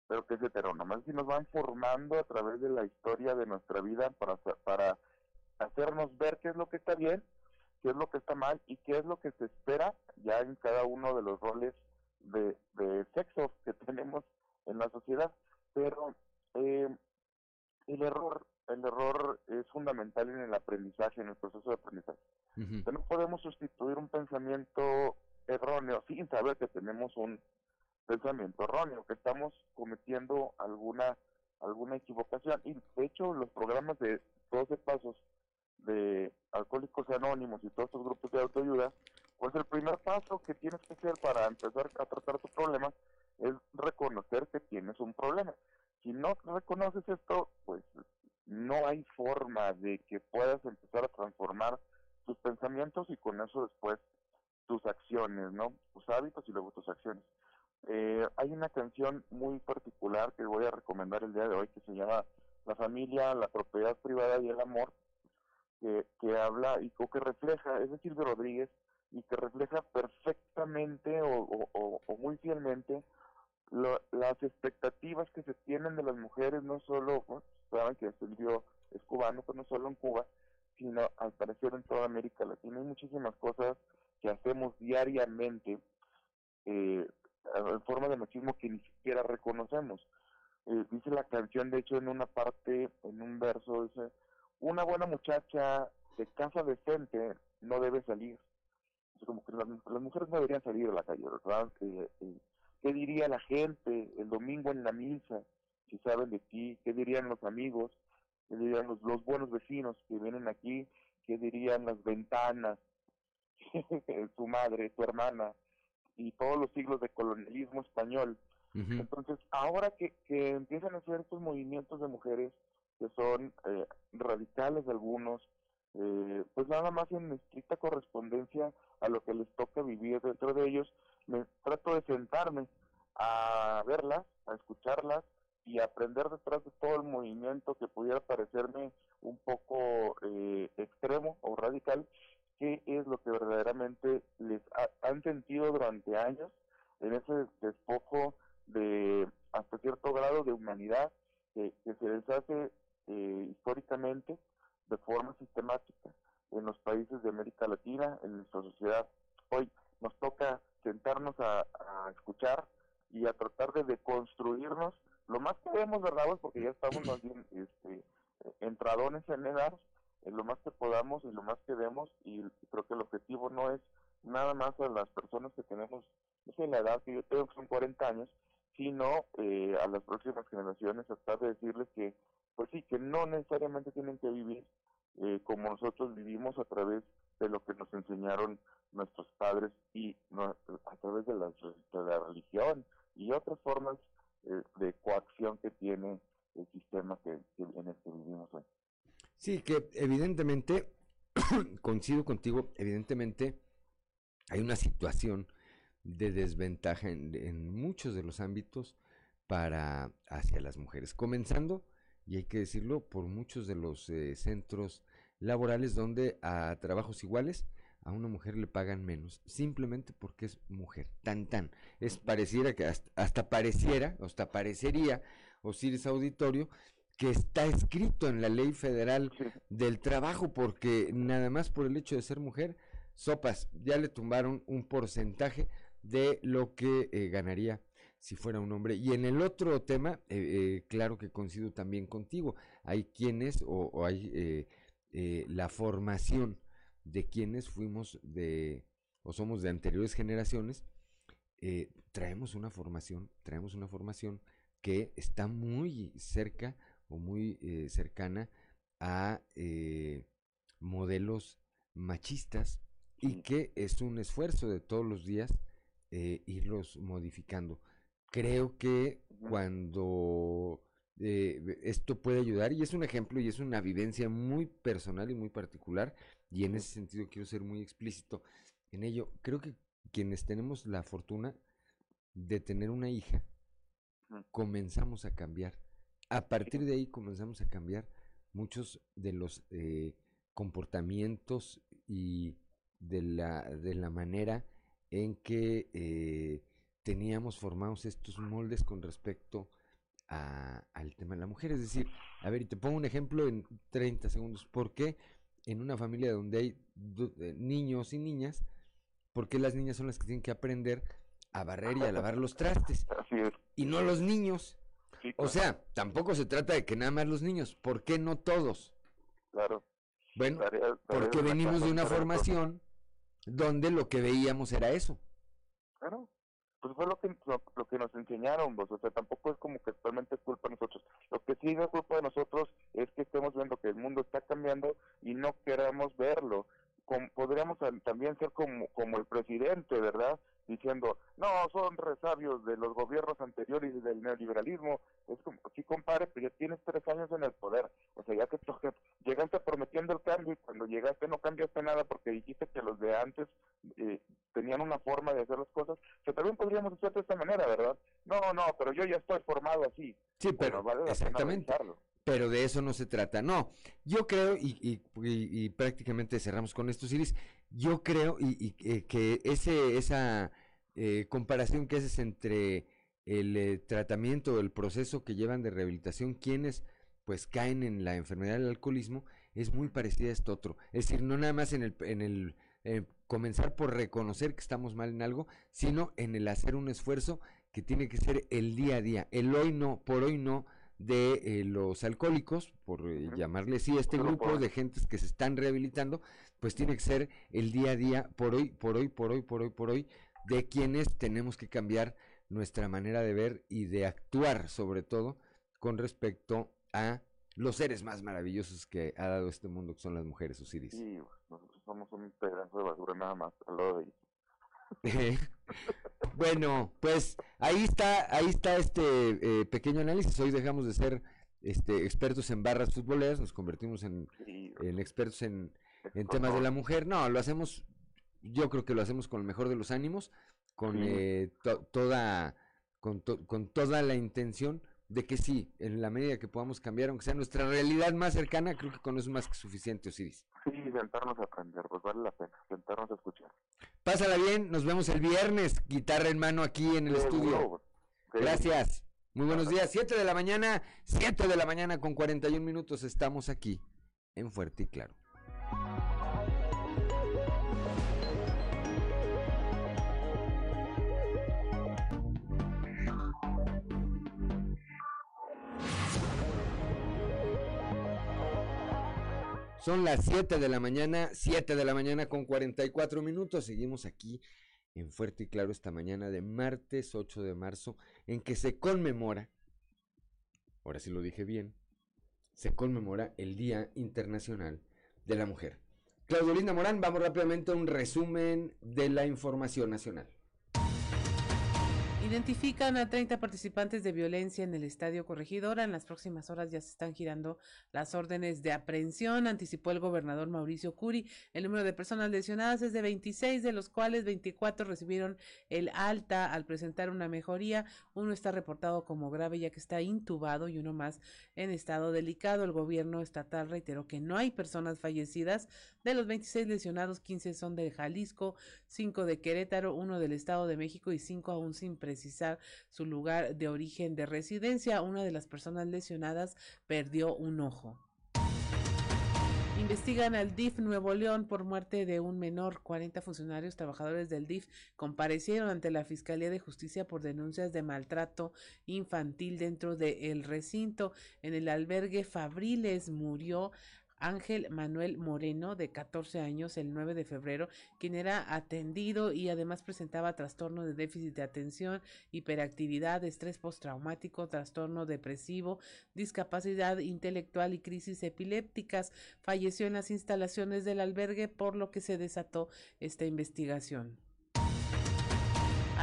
pero que es heterónoma. si nos van formando a través de la historia de nuestra vida para, para hacernos ver qué es lo que está bien, qué es lo que está mal y qué es lo que se espera ya en cada uno de los roles de, de sexo que tenemos en la sociedad. Pero eh, el error el error es fundamental en el aprendizaje, en el proceso de aprendizaje. no podemos sustituir un pensamiento erróneo sin saber que tenemos un pensamiento erróneo, que estamos cometiendo alguna alguna equivocación. Y de hecho los programas de 12 pasos de Alcohólicos Anónimos y todos estos grupos de autoayuda, pues el primer paso que tienes que hacer para empezar a tratar tu problema es reconocer que tienes un problema. Si no reconoces esto, pues no hay forma de que puedas empezar a transformar tus pensamientos y con eso después tus acciones, ¿no? Tus hábitos y luego tus acciones. Eh, hay una canción muy particular que voy a recomendar el día de hoy que se llama La familia, la propiedad privada y el amor, que, habla y que refleja, es de Silvio Rodríguez, y que refleja perfectamente o, o, o muy fielmente las expectativas que se tienen de las mujeres, no solo, saben que Silvio es cubano, pero no solo en Cuba, sino al parecer en toda América Latina. Hay muchísimas cosas que hacemos diariamente eh, en forma de machismo que ni siquiera reconocemos. Eh, dice la canción, de hecho, en una parte, en un verso, dice, una buena muchacha de casa decente no debe salir. Como que las, mujeres no deberían salir a la calle, ¿verdad? Eh, ¿Qué diría la gente el domingo en la misa si saben de ti? ¿Qué dirían los amigos? ¿Qué dirían los, los buenos vecinos que vienen aquí? ¿Qué dirían las ventanas? su madre, su hermana y todos los siglos de colonialismo español. Entonces, ahora que, que empiezan a hacer estos movimientos de mujeres que son eh, radicales algunos, eh, pues nada más en estricta correspondencia a lo que les toca vivir dentro de ellos, me trato de sentarme a verlas, a escucharlas y aprender detrás de todo el movimiento que pudiera parecerme un poco eh, extremo o radical, qué es lo que verdaderamente les han sentido durante años en ese despojo de hasta cierto grado de humanidad que, se les hace eh, históricamente de forma sistemática en los países de América Latina, en nuestra sociedad. Hoy nos toca sentarnos a, escuchar y a tratar de deconstruirnos lo más que podemos, ¿verdad? Pues porque ya estamos más bien este, entradones en edad, en lo más que podamos y lo más que demos y creo que el objetivo no es nada más a las personas que tenemos, no sé, la edad que yo tengo, que son 40 años, sino eh, a las próximas generaciones, tratar de decirles que, pues sí, que no necesariamente tienen que vivir eh, como nosotros vivimos a través de lo que nos enseñaron nuestros padres y a través de la, de la religión y otras formas eh, de coacción que tiene el sistema que, en el que vivimos hoy. Sí, que evidentemente, coincido contigo, evidentemente hay una situación de desventaja en, muchos de los ámbitos para hacia las mujeres, comenzando, y hay que decirlo, por muchos de los eh, centros laborales donde a trabajos iguales a una mujer le pagan menos simplemente porque es mujer. Tan tan. Es pareciera que hasta, pareciera, hasta parecería Osiris Auditorio que está escrito en la ley federal del trabajo porque nada más por el hecho de ser mujer sopas, ya le tumbaron un porcentaje de lo que eh, ganaría si fuera un hombre. Y en el otro tema, eh, eh, claro que coincido también contigo, hay quienes o, o hay eh, eh, la formación de quienes fuimos de o somos de anteriores generaciones, traemos una formación, traemos una formación que está muy cerca o muy eh, cercana a eh, modelos machistas y que es un esfuerzo de todos los días eh, irlos modificando. Creo que cuando eh, esto puede ayudar y es un ejemplo y es una vivencia muy personal y muy particular y en ese sentido quiero ser muy explícito en ello. Creo que quienes tenemos la fortuna de tener una hija, comenzamos a cambiar. A partir de ahí comenzamos a cambiar muchos de los eh, comportamientos y de la, de la manera en que eh, teníamos formados estos moldes con respecto a- al tema de la mujer. Es decir, a ver, y te pongo un ejemplo en 30 segundos. ¿Por qué en una familia donde hay eh, niños y niñas, por qué las niñas son las que tienen que aprender a barrer y a lavar los trastes? Y no los niños. O sea, tampoco se trata de que nada más los niños. ¿Por qué no todos? Claro. Bueno, porque venimos de una formación donde lo que veíamos era eso. Claro. Pues fue lo que, lo, que nos enseñaron, pues, o sea, tampoco es como que totalmente es culpa de nosotros. Lo que sí es culpa de nosotros es que estemos viendo que el mundo está cambiando y no queramos verlo. Como, podríamos tam- también ser como, como el presidente, ¿verdad? Diciendo, no, son resabios de los gobiernos anteriores y del neoliberalismo. Es como, sí, compadre, pero ya tienes tres años en el poder. O sea, ya te llegaste prometiendo el cambio y cuando llegaste no cambiaste nada porque dijiste que los de antes eh, tenían una forma de hacer las cosas. O sea, también podríamos hacer de esta manera, ¿verdad? No, no, pero yo ya estoy formado así. Sí, pero vale exactamente. Pero de eso no se trata. No, yo creo, y, y- y- y prácticamente cerramos con esto, Siris, yo creo y, y, eh, que ese, esa eh, comparación que haces entre el eh, tratamiento, el proceso que llevan de rehabilitación, quienes pues caen en la enfermedad del alcoholismo, es muy parecida a esto otro. Es decir, no nada más en el, en el eh, comenzar por reconocer que estamos mal en algo, sino en el hacer un esfuerzo que tiene que ser el día a día, el hoy no, por hoy no de eh, los alcohólicos, por eh, llamarle así a este grupo de gentes que se están rehabilitando, pues tiene que ser el día a día, por hoy, por hoy, por hoy, por hoy, por hoy, de quienes tenemos que cambiar nuestra manera de ver y de actuar, sobre todo, con respecto a los seres más maravillosos que ha dado este mundo, que son las mujeres, Osiris. Sí, nosotros somos un pedazo de basura nada más, al lado de ellos. bueno, pues ahí está, ahí está este eh, pequeño análisis. Hoy dejamos de ser este, expertos en barras futboleras, nos convertimos en, en expertos en, en temas de la mujer. No, lo hacemos, yo creo que lo hacemos con el mejor de los ánimos, con Sí. eh, to- toda, con, to- con toda la intención de que sí, en la medida que podamos cambiar, aunque sea nuestra realidad más cercana, creo que con eso es más que suficiente, Osiris. Sí, sentarnos a aprender, pues vale la pena, sentarnos a escuchar. Pásala bien, nos vemos el viernes, guitarra en mano aquí en el estudio. Gracias. Muy buenos días. 7 de la mañana, 7 de la mañana con 41 minutos estamos aquí en Fuerte y Claro. Son las 7 de la mañana, 7 de la mañana con 44 minutos. Seguimos aquí en Fuerte y Claro esta mañana de martes 8 de marzo, en que se conmemora, ahora sí lo dije bien, se conmemora el Día Internacional de la Mujer. Claudio Linda Morán, vamos rápidamente a un resumen de la información nacional. Identifican a 30 participantes de violencia en el Estadio Corregidora. En las próximas horas ya se están girando las órdenes de aprehensión, anticipó el gobernador Mauricio Curi. El número de personas lesionadas es de 26, de los cuales 24 recibieron el alta al presentar una mejoría. Uno está reportado como grave ya que está intubado y uno más en estado delicado. El gobierno estatal reiteró que no hay personas fallecidas. De los 26 lesionados, 15 son de Jalisco, 5 de Querétaro, uno del Estado de México y 5 aún sin su lugar de origen de residencia. Una de las personas lesionadas perdió un ojo. Investigan al DIF Nuevo León por muerte de un menor. 40 funcionarios trabajadores del DIF comparecieron ante la Fiscalía de Justicia por denuncias de maltrato infantil dentro del recinto. En el albergue Fabriles murió Ángel Manuel Moreno, de 14 años, el 9 de febrero, quien era atendido y además presentaba trastorno de déficit de atención, hiperactividad, estrés postraumático, trastorno depresivo, discapacidad intelectual y crisis epilépticas. Falleció en las instalaciones del albergue, por lo que se desató esta investigación.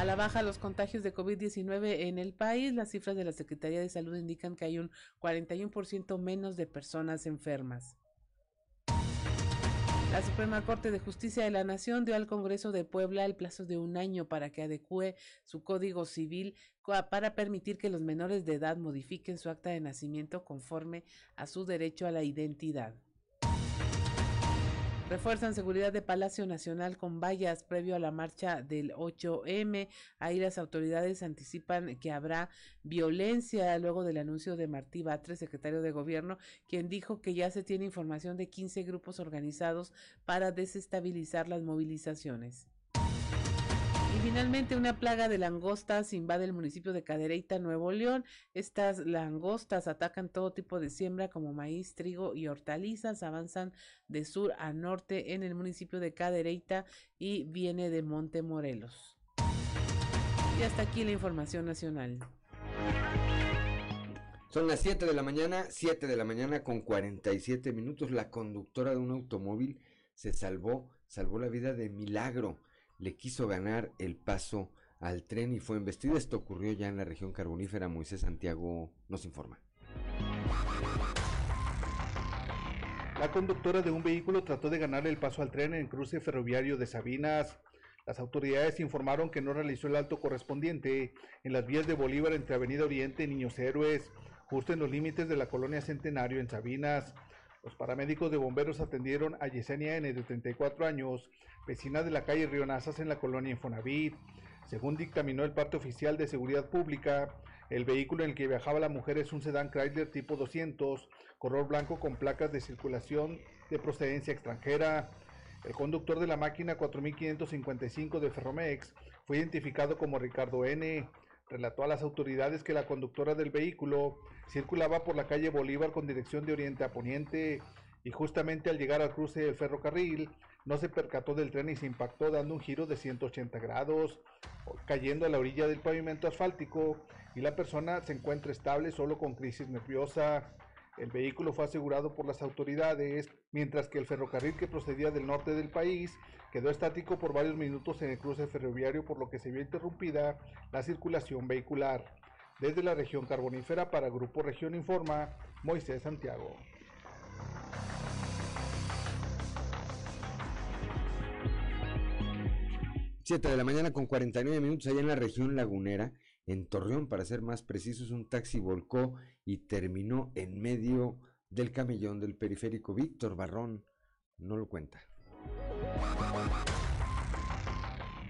A la baja los contagios de COVID-19 en el país, las cifras de la Secretaría de Salud indican que hay un 41% menos de personas enfermas. La Suprema Corte de Justicia de la Nación dio al Congreso de Puebla el plazo de un año para que adecue su código civil para permitir que los menores de edad modifiquen su acta de nacimiento conforme a su derecho a la identidad. Refuerzan seguridad de Palacio Nacional con vallas previo a la marcha del 8M. Ahí las autoridades anticipan que habrá violencia luego del anuncio de Martí Batres, secretario de Gobierno, quien dijo que ya se tiene información de 15 grupos organizados para desestabilizar las movilizaciones. Finalmente una plaga de langostas invade el municipio de Cadereyta, Nuevo León. Estas langostas atacan todo tipo de siembra como maíz, trigo y hortalizas. Avanzan de sur a norte en el municipio de Cadereyta y viene de Monte Morelos. Y hasta aquí la información nacional. Son las 7 de la mañana, 7 de la mañana con 47 minutos. La conductora de un automóvil se salvó, salvó la vida de milagro le quiso ganar el paso al tren y fue embestido. Esto ocurrió ya en la región carbonífera. Moisés Santiago nos informa. La conductora de un vehículo trató de ganarle el paso al tren en el cruce ferroviario de Sabinas. Las autoridades informaron que no realizó el alto correspondiente en las vías de Bolívar entre Avenida Oriente y Niños Héroes, justo en los límites de la colonia Centenario en Sabinas. Los paramédicos de bomberos atendieron a Yesenia N de 34 años, vecina de la calle Rionazas en la colonia Infonavit. Según dictaminó el parte oficial de seguridad pública, el vehículo en el que viajaba la mujer es un sedán Chrysler tipo 200, color blanco con placas de circulación de procedencia extranjera. El conductor de la máquina 4555 de Ferromex fue identificado como Ricardo N. Relató a las autoridades que la conductora del vehículo circulaba por la calle Bolívar con dirección de oriente a poniente y justamente al llegar al cruce del ferrocarril no se percató del tren y se impactó dando un giro de 180 grados, cayendo a la orilla del pavimento asfáltico y la persona se encuentra estable solo con crisis nerviosa. El vehículo fue asegurado por las autoridades, mientras que el ferrocarril que procedía del norte del país quedó estático por varios minutos en el cruce ferroviario, por lo que se vio interrumpida la circulación vehicular. Desde la región carbonífera para Grupo Región Informa, Moisés Santiago. 7 de la mañana con 49 minutos allá en la región lagunera, en Torreón, para ser más precisos, un taxi volcó y terminó en medio del camellón del periférico. Víctor Barrón no lo cuenta.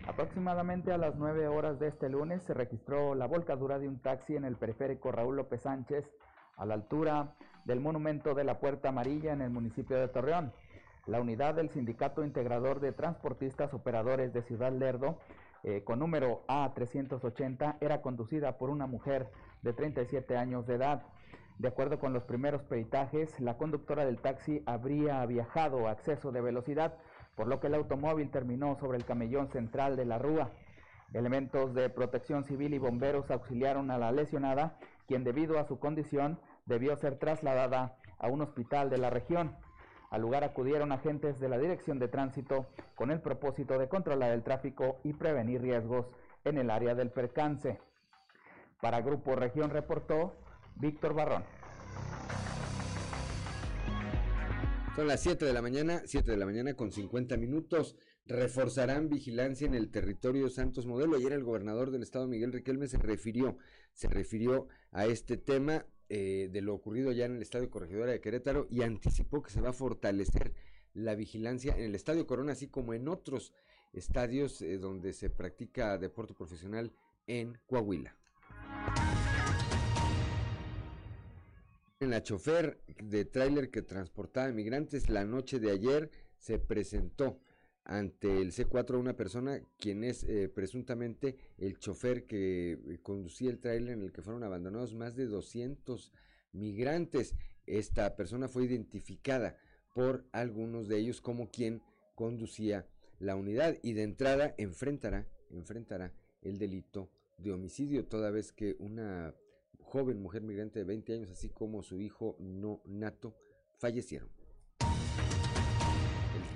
Aproximadamente a las 9 horas de este lunes se registró la volcadura de un taxi en el periférico Raúl López Sánchez, a la altura del monumento de la Puerta Amarilla en el municipio de Torreón. La unidad del Sindicato Integrador de Transportistas Operadores de Ciudad Lerdo, eh, con número A380, era conducida por una mujer de 37 años de edad. De acuerdo con los primeros peritajes, la conductora del taxi habría viajado a exceso de velocidad, por lo que el automóvil terminó sobre el camellón central de la rúa. Elementos de protección civil y bomberos auxiliaron a la lesionada, quien debido a su condición debió ser trasladada a un hospital de la región. Al lugar acudieron agentes de la Dirección de Tránsito con el propósito de controlar el tráfico y prevenir riesgos en el área del percance. Para Grupo Región reportó Víctor Barrón. Son las 7 de la mañana, 7 de la mañana con 50 minutos. Reforzarán vigilancia en el territorio Santos Modelo. Ayer el gobernador del estado, Miguel Riquelme, se refirió, se refirió a este tema eh, de lo ocurrido ya en el Estadio Corregidora de Querétaro y anticipó que se va a fortalecer la vigilancia en el Estadio Corona, así como en otros estadios eh, donde se practica deporte profesional en Coahuila. En la chofer de tráiler que transportaba migrantes la noche de ayer se presentó ante el C4 una persona quien es eh, presuntamente el chofer que eh, conducía el tráiler en el que fueron abandonados más de 200 migrantes. Esta persona fue identificada por algunos de ellos como quien conducía la unidad y de entrada enfrentará, enfrentará el delito de homicidio toda vez que una joven mujer migrante de 20 años así como su hijo no nato fallecieron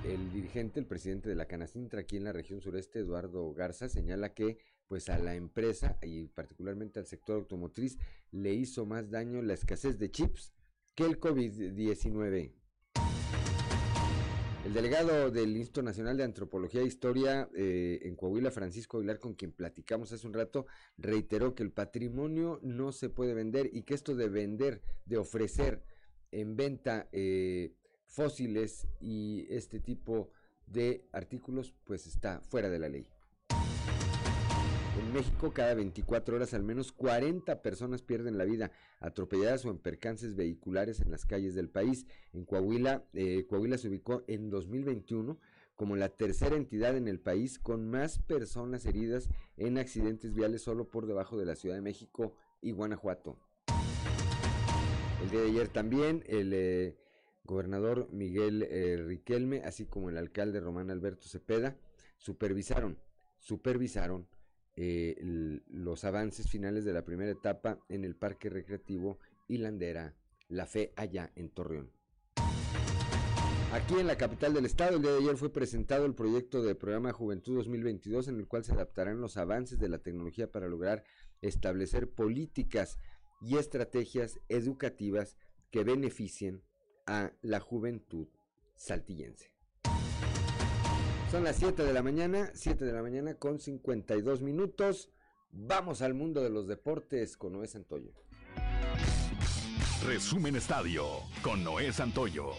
el dirigente, el presidente de la Canacintra aquí en la región sureste, Eduardo Garza, señala que pues a la empresa y particularmente al sector automotriz le hizo más daño la escasez de chips que el COVID-19. El delegado del Instituto Nacional de Antropología e Historia eh, en Coahuila, Francisco Aguilar, con quien platicamos hace un rato, reiteró que el patrimonio no se puede vender y que esto de vender, de ofrecer en venta eh, fósiles y este tipo de artículos pues está fuera de la ley. En México cada 24 horas al menos 40 personas pierden la vida atropelladas o en percances vehiculares en las calles del país. En Coahuila, eh, Coahuila se ubicó en 2021 como la tercera entidad en el país con más personas heridas en accidentes viales solo por debajo de la Ciudad de México y Guanajuato. El día de ayer también el eh, gobernador Miguel eh, Riquelme, así como el alcalde Román Alberto Cepeda, supervisaron, supervisaron eh, los avances finales de la primera etapa en el Parque Recreativo y Landera La Fe allá en Torreón. Aquí en la capital del estado, el día de ayer fue presentado el proyecto de programa Juventud 2022 en el cual se adaptarán los avances de la tecnología para lograr establecer políticas y estrategias educativas que beneficien a la juventud saltillense. Son las 7 de la mañana, 7 de la mañana con 52 minutos. Vamos al mundo de los deportes con Noé Santoyo. Resumen Estadio con Noé Santoyo.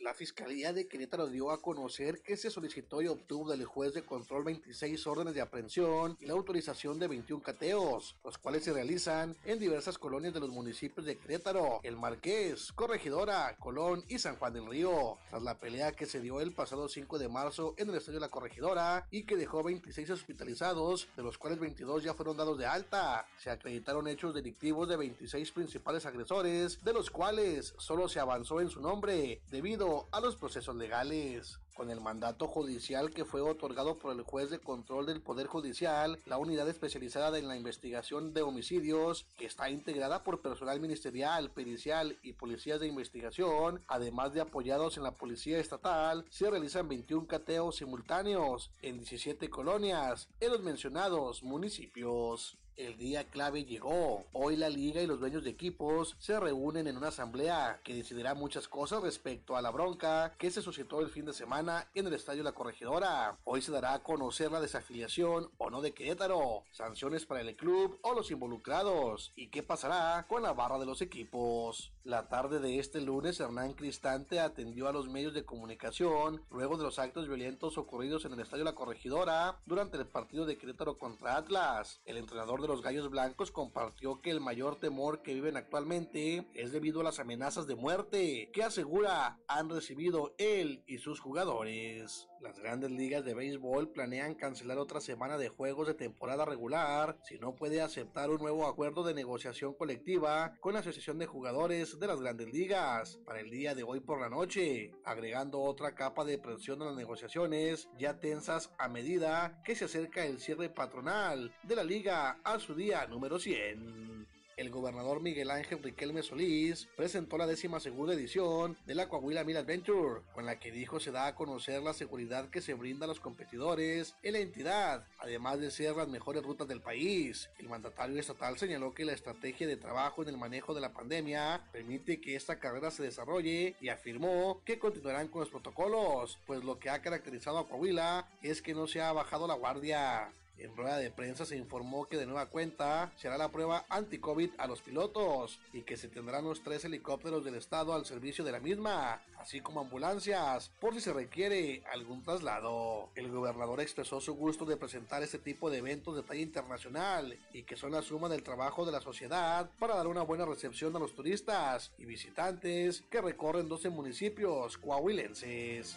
La Fiscalía de Querétaro dio a conocer que se solicitó y obtuvo del juez de control 26 órdenes de aprehensión y la autorización de 21 cateos, los cuales se realizan en diversas colonias de los municipios de Querétaro, El Marqués, Corregidora, Colón y San Juan del Río, tras la pelea que se dio el pasado 5 de marzo en el estadio de la Corregidora y que dejó 26 hospitalizados, de los cuales 22 ya fueron dados de alta. Se acreditaron hechos delictivos de 26 principales agresores, de los cuales solo se avanzó en su nombre debido a los procesos legales. Con el mandato judicial que fue otorgado por el juez de control del Poder Judicial, la unidad especializada en la investigación de homicidios, que está integrada por personal ministerial, pericial y policías de investigación, además de apoyados en la Policía Estatal, se realizan 21 cateos simultáneos en 17 colonias en los mencionados municipios. El día clave llegó. Hoy la liga y los dueños de equipos se reúnen en una asamblea que decidirá muchas cosas respecto a la bronca que se suscitó el fin de semana en el estadio La Corregidora. Hoy se dará a conocer la desafiliación o no de Querétaro, sanciones para el club o los involucrados y qué pasará con la barra de los equipos. La tarde de este lunes, Hernán Cristante atendió a los medios de comunicación luego de los actos violentos ocurridos en el estadio La Corregidora durante el partido de Querétaro contra Atlas. El entrenador de los Gallos Blancos compartió que el mayor temor que viven actualmente es debido a las amenazas de muerte que asegura han recibido él y sus jugadores. Las grandes ligas de béisbol planean cancelar otra semana de juegos de temporada regular si no puede aceptar un nuevo acuerdo de negociación colectiva con la Asociación de Jugadores de las grandes ligas para el día de hoy por la noche, agregando otra capa de presión a las negociaciones ya tensas a medida que se acerca el cierre patronal de la liga a su día número 100 el gobernador Miguel Ángel Riquelme Solís presentó la décima segunda edición de la Coahuila Mil Adventure, con la que dijo se da a conocer la seguridad que se brinda a los competidores en la entidad, además de ser las mejores rutas del país. El mandatario estatal señaló que la estrategia de trabajo en el manejo de la pandemia permite que esta carrera se desarrolle y afirmó que continuarán con los protocolos, pues lo que ha caracterizado a Coahuila es que no se ha bajado la guardia. En rueda de prensa se informó que de nueva cuenta se hará la prueba anti-COVID a los pilotos y que se tendrán los tres helicópteros del estado al servicio de la misma, así como ambulancias, por si se requiere algún traslado. El gobernador expresó su gusto de presentar este tipo de eventos de talla internacional y que son la suma del trabajo de la sociedad para dar una buena recepción a los turistas y visitantes que recorren 12 municipios coahuilenses.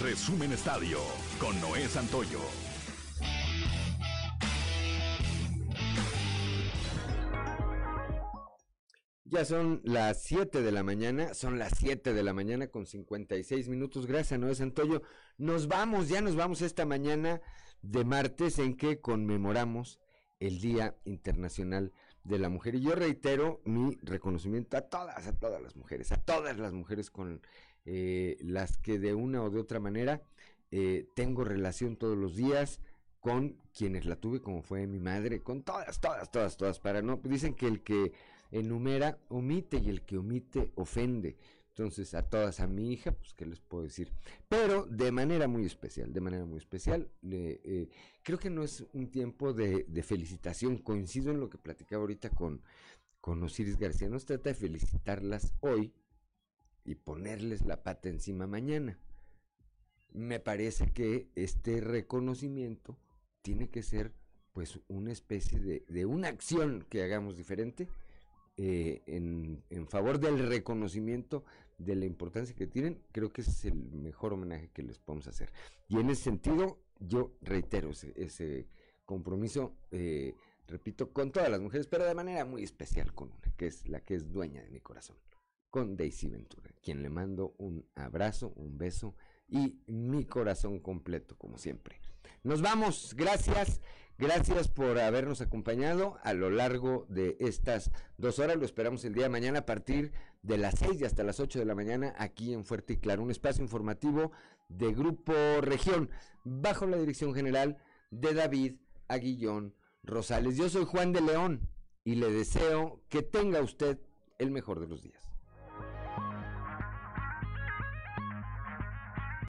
Resumen Estadio con Noé Santoyo. Ya son las 7 de la mañana, son las 7 de la mañana con 56 minutos. Gracias, Noé Santoyo. Nos vamos, ya nos vamos esta mañana de martes en que conmemoramos el Día Internacional de la Mujer. Y yo reitero mi reconocimiento a todas, a todas las mujeres, a todas las mujeres con eh, las que de una o de otra manera eh, tengo relación todos los días con quienes la tuve, como fue mi madre, con todas, todas, todas, todas, para no, dicen que el que enumera omite y el que omite ofende. Entonces, a todas, a mi hija, pues, ¿qué les puedo decir? Pero de manera muy especial, de manera muy especial, eh, creo que no es un tiempo de, felicitación, coincido en lo que platicaba ahorita con, con Osiris García, no se trata de felicitarlas hoy y ponerles la pata encima mañana. Me parece que este reconocimiento tiene que ser pues una especie de una acción que hagamos diferente eh, en, en, favor del reconocimiento de la importancia que tienen, creo que es el mejor homenaje que les podemos hacer. Y en ese sentido, yo reitero ese, ese compromiso, eh, repito, con todas las mujeres, pero de manera muy especial con una, que es la que es dueña de mi corazón, con Daisy Ventura, quien le mando un abrazo, un beso y mi corazón completo, como siempre. Nos vamos, gracias. Gracias por habernos acompañado a lo largo de estas dos horas. Lo esperamos el día de mañana a partir de las seis y hasta las ocho de la mañana aquí en Fuerte y Claro. Un espacio informativo de Grupo Región bajo la dirección general de David Aguillón Rosales. Yo soy Juan de León y le deseo que tenga usted el mejor de los días.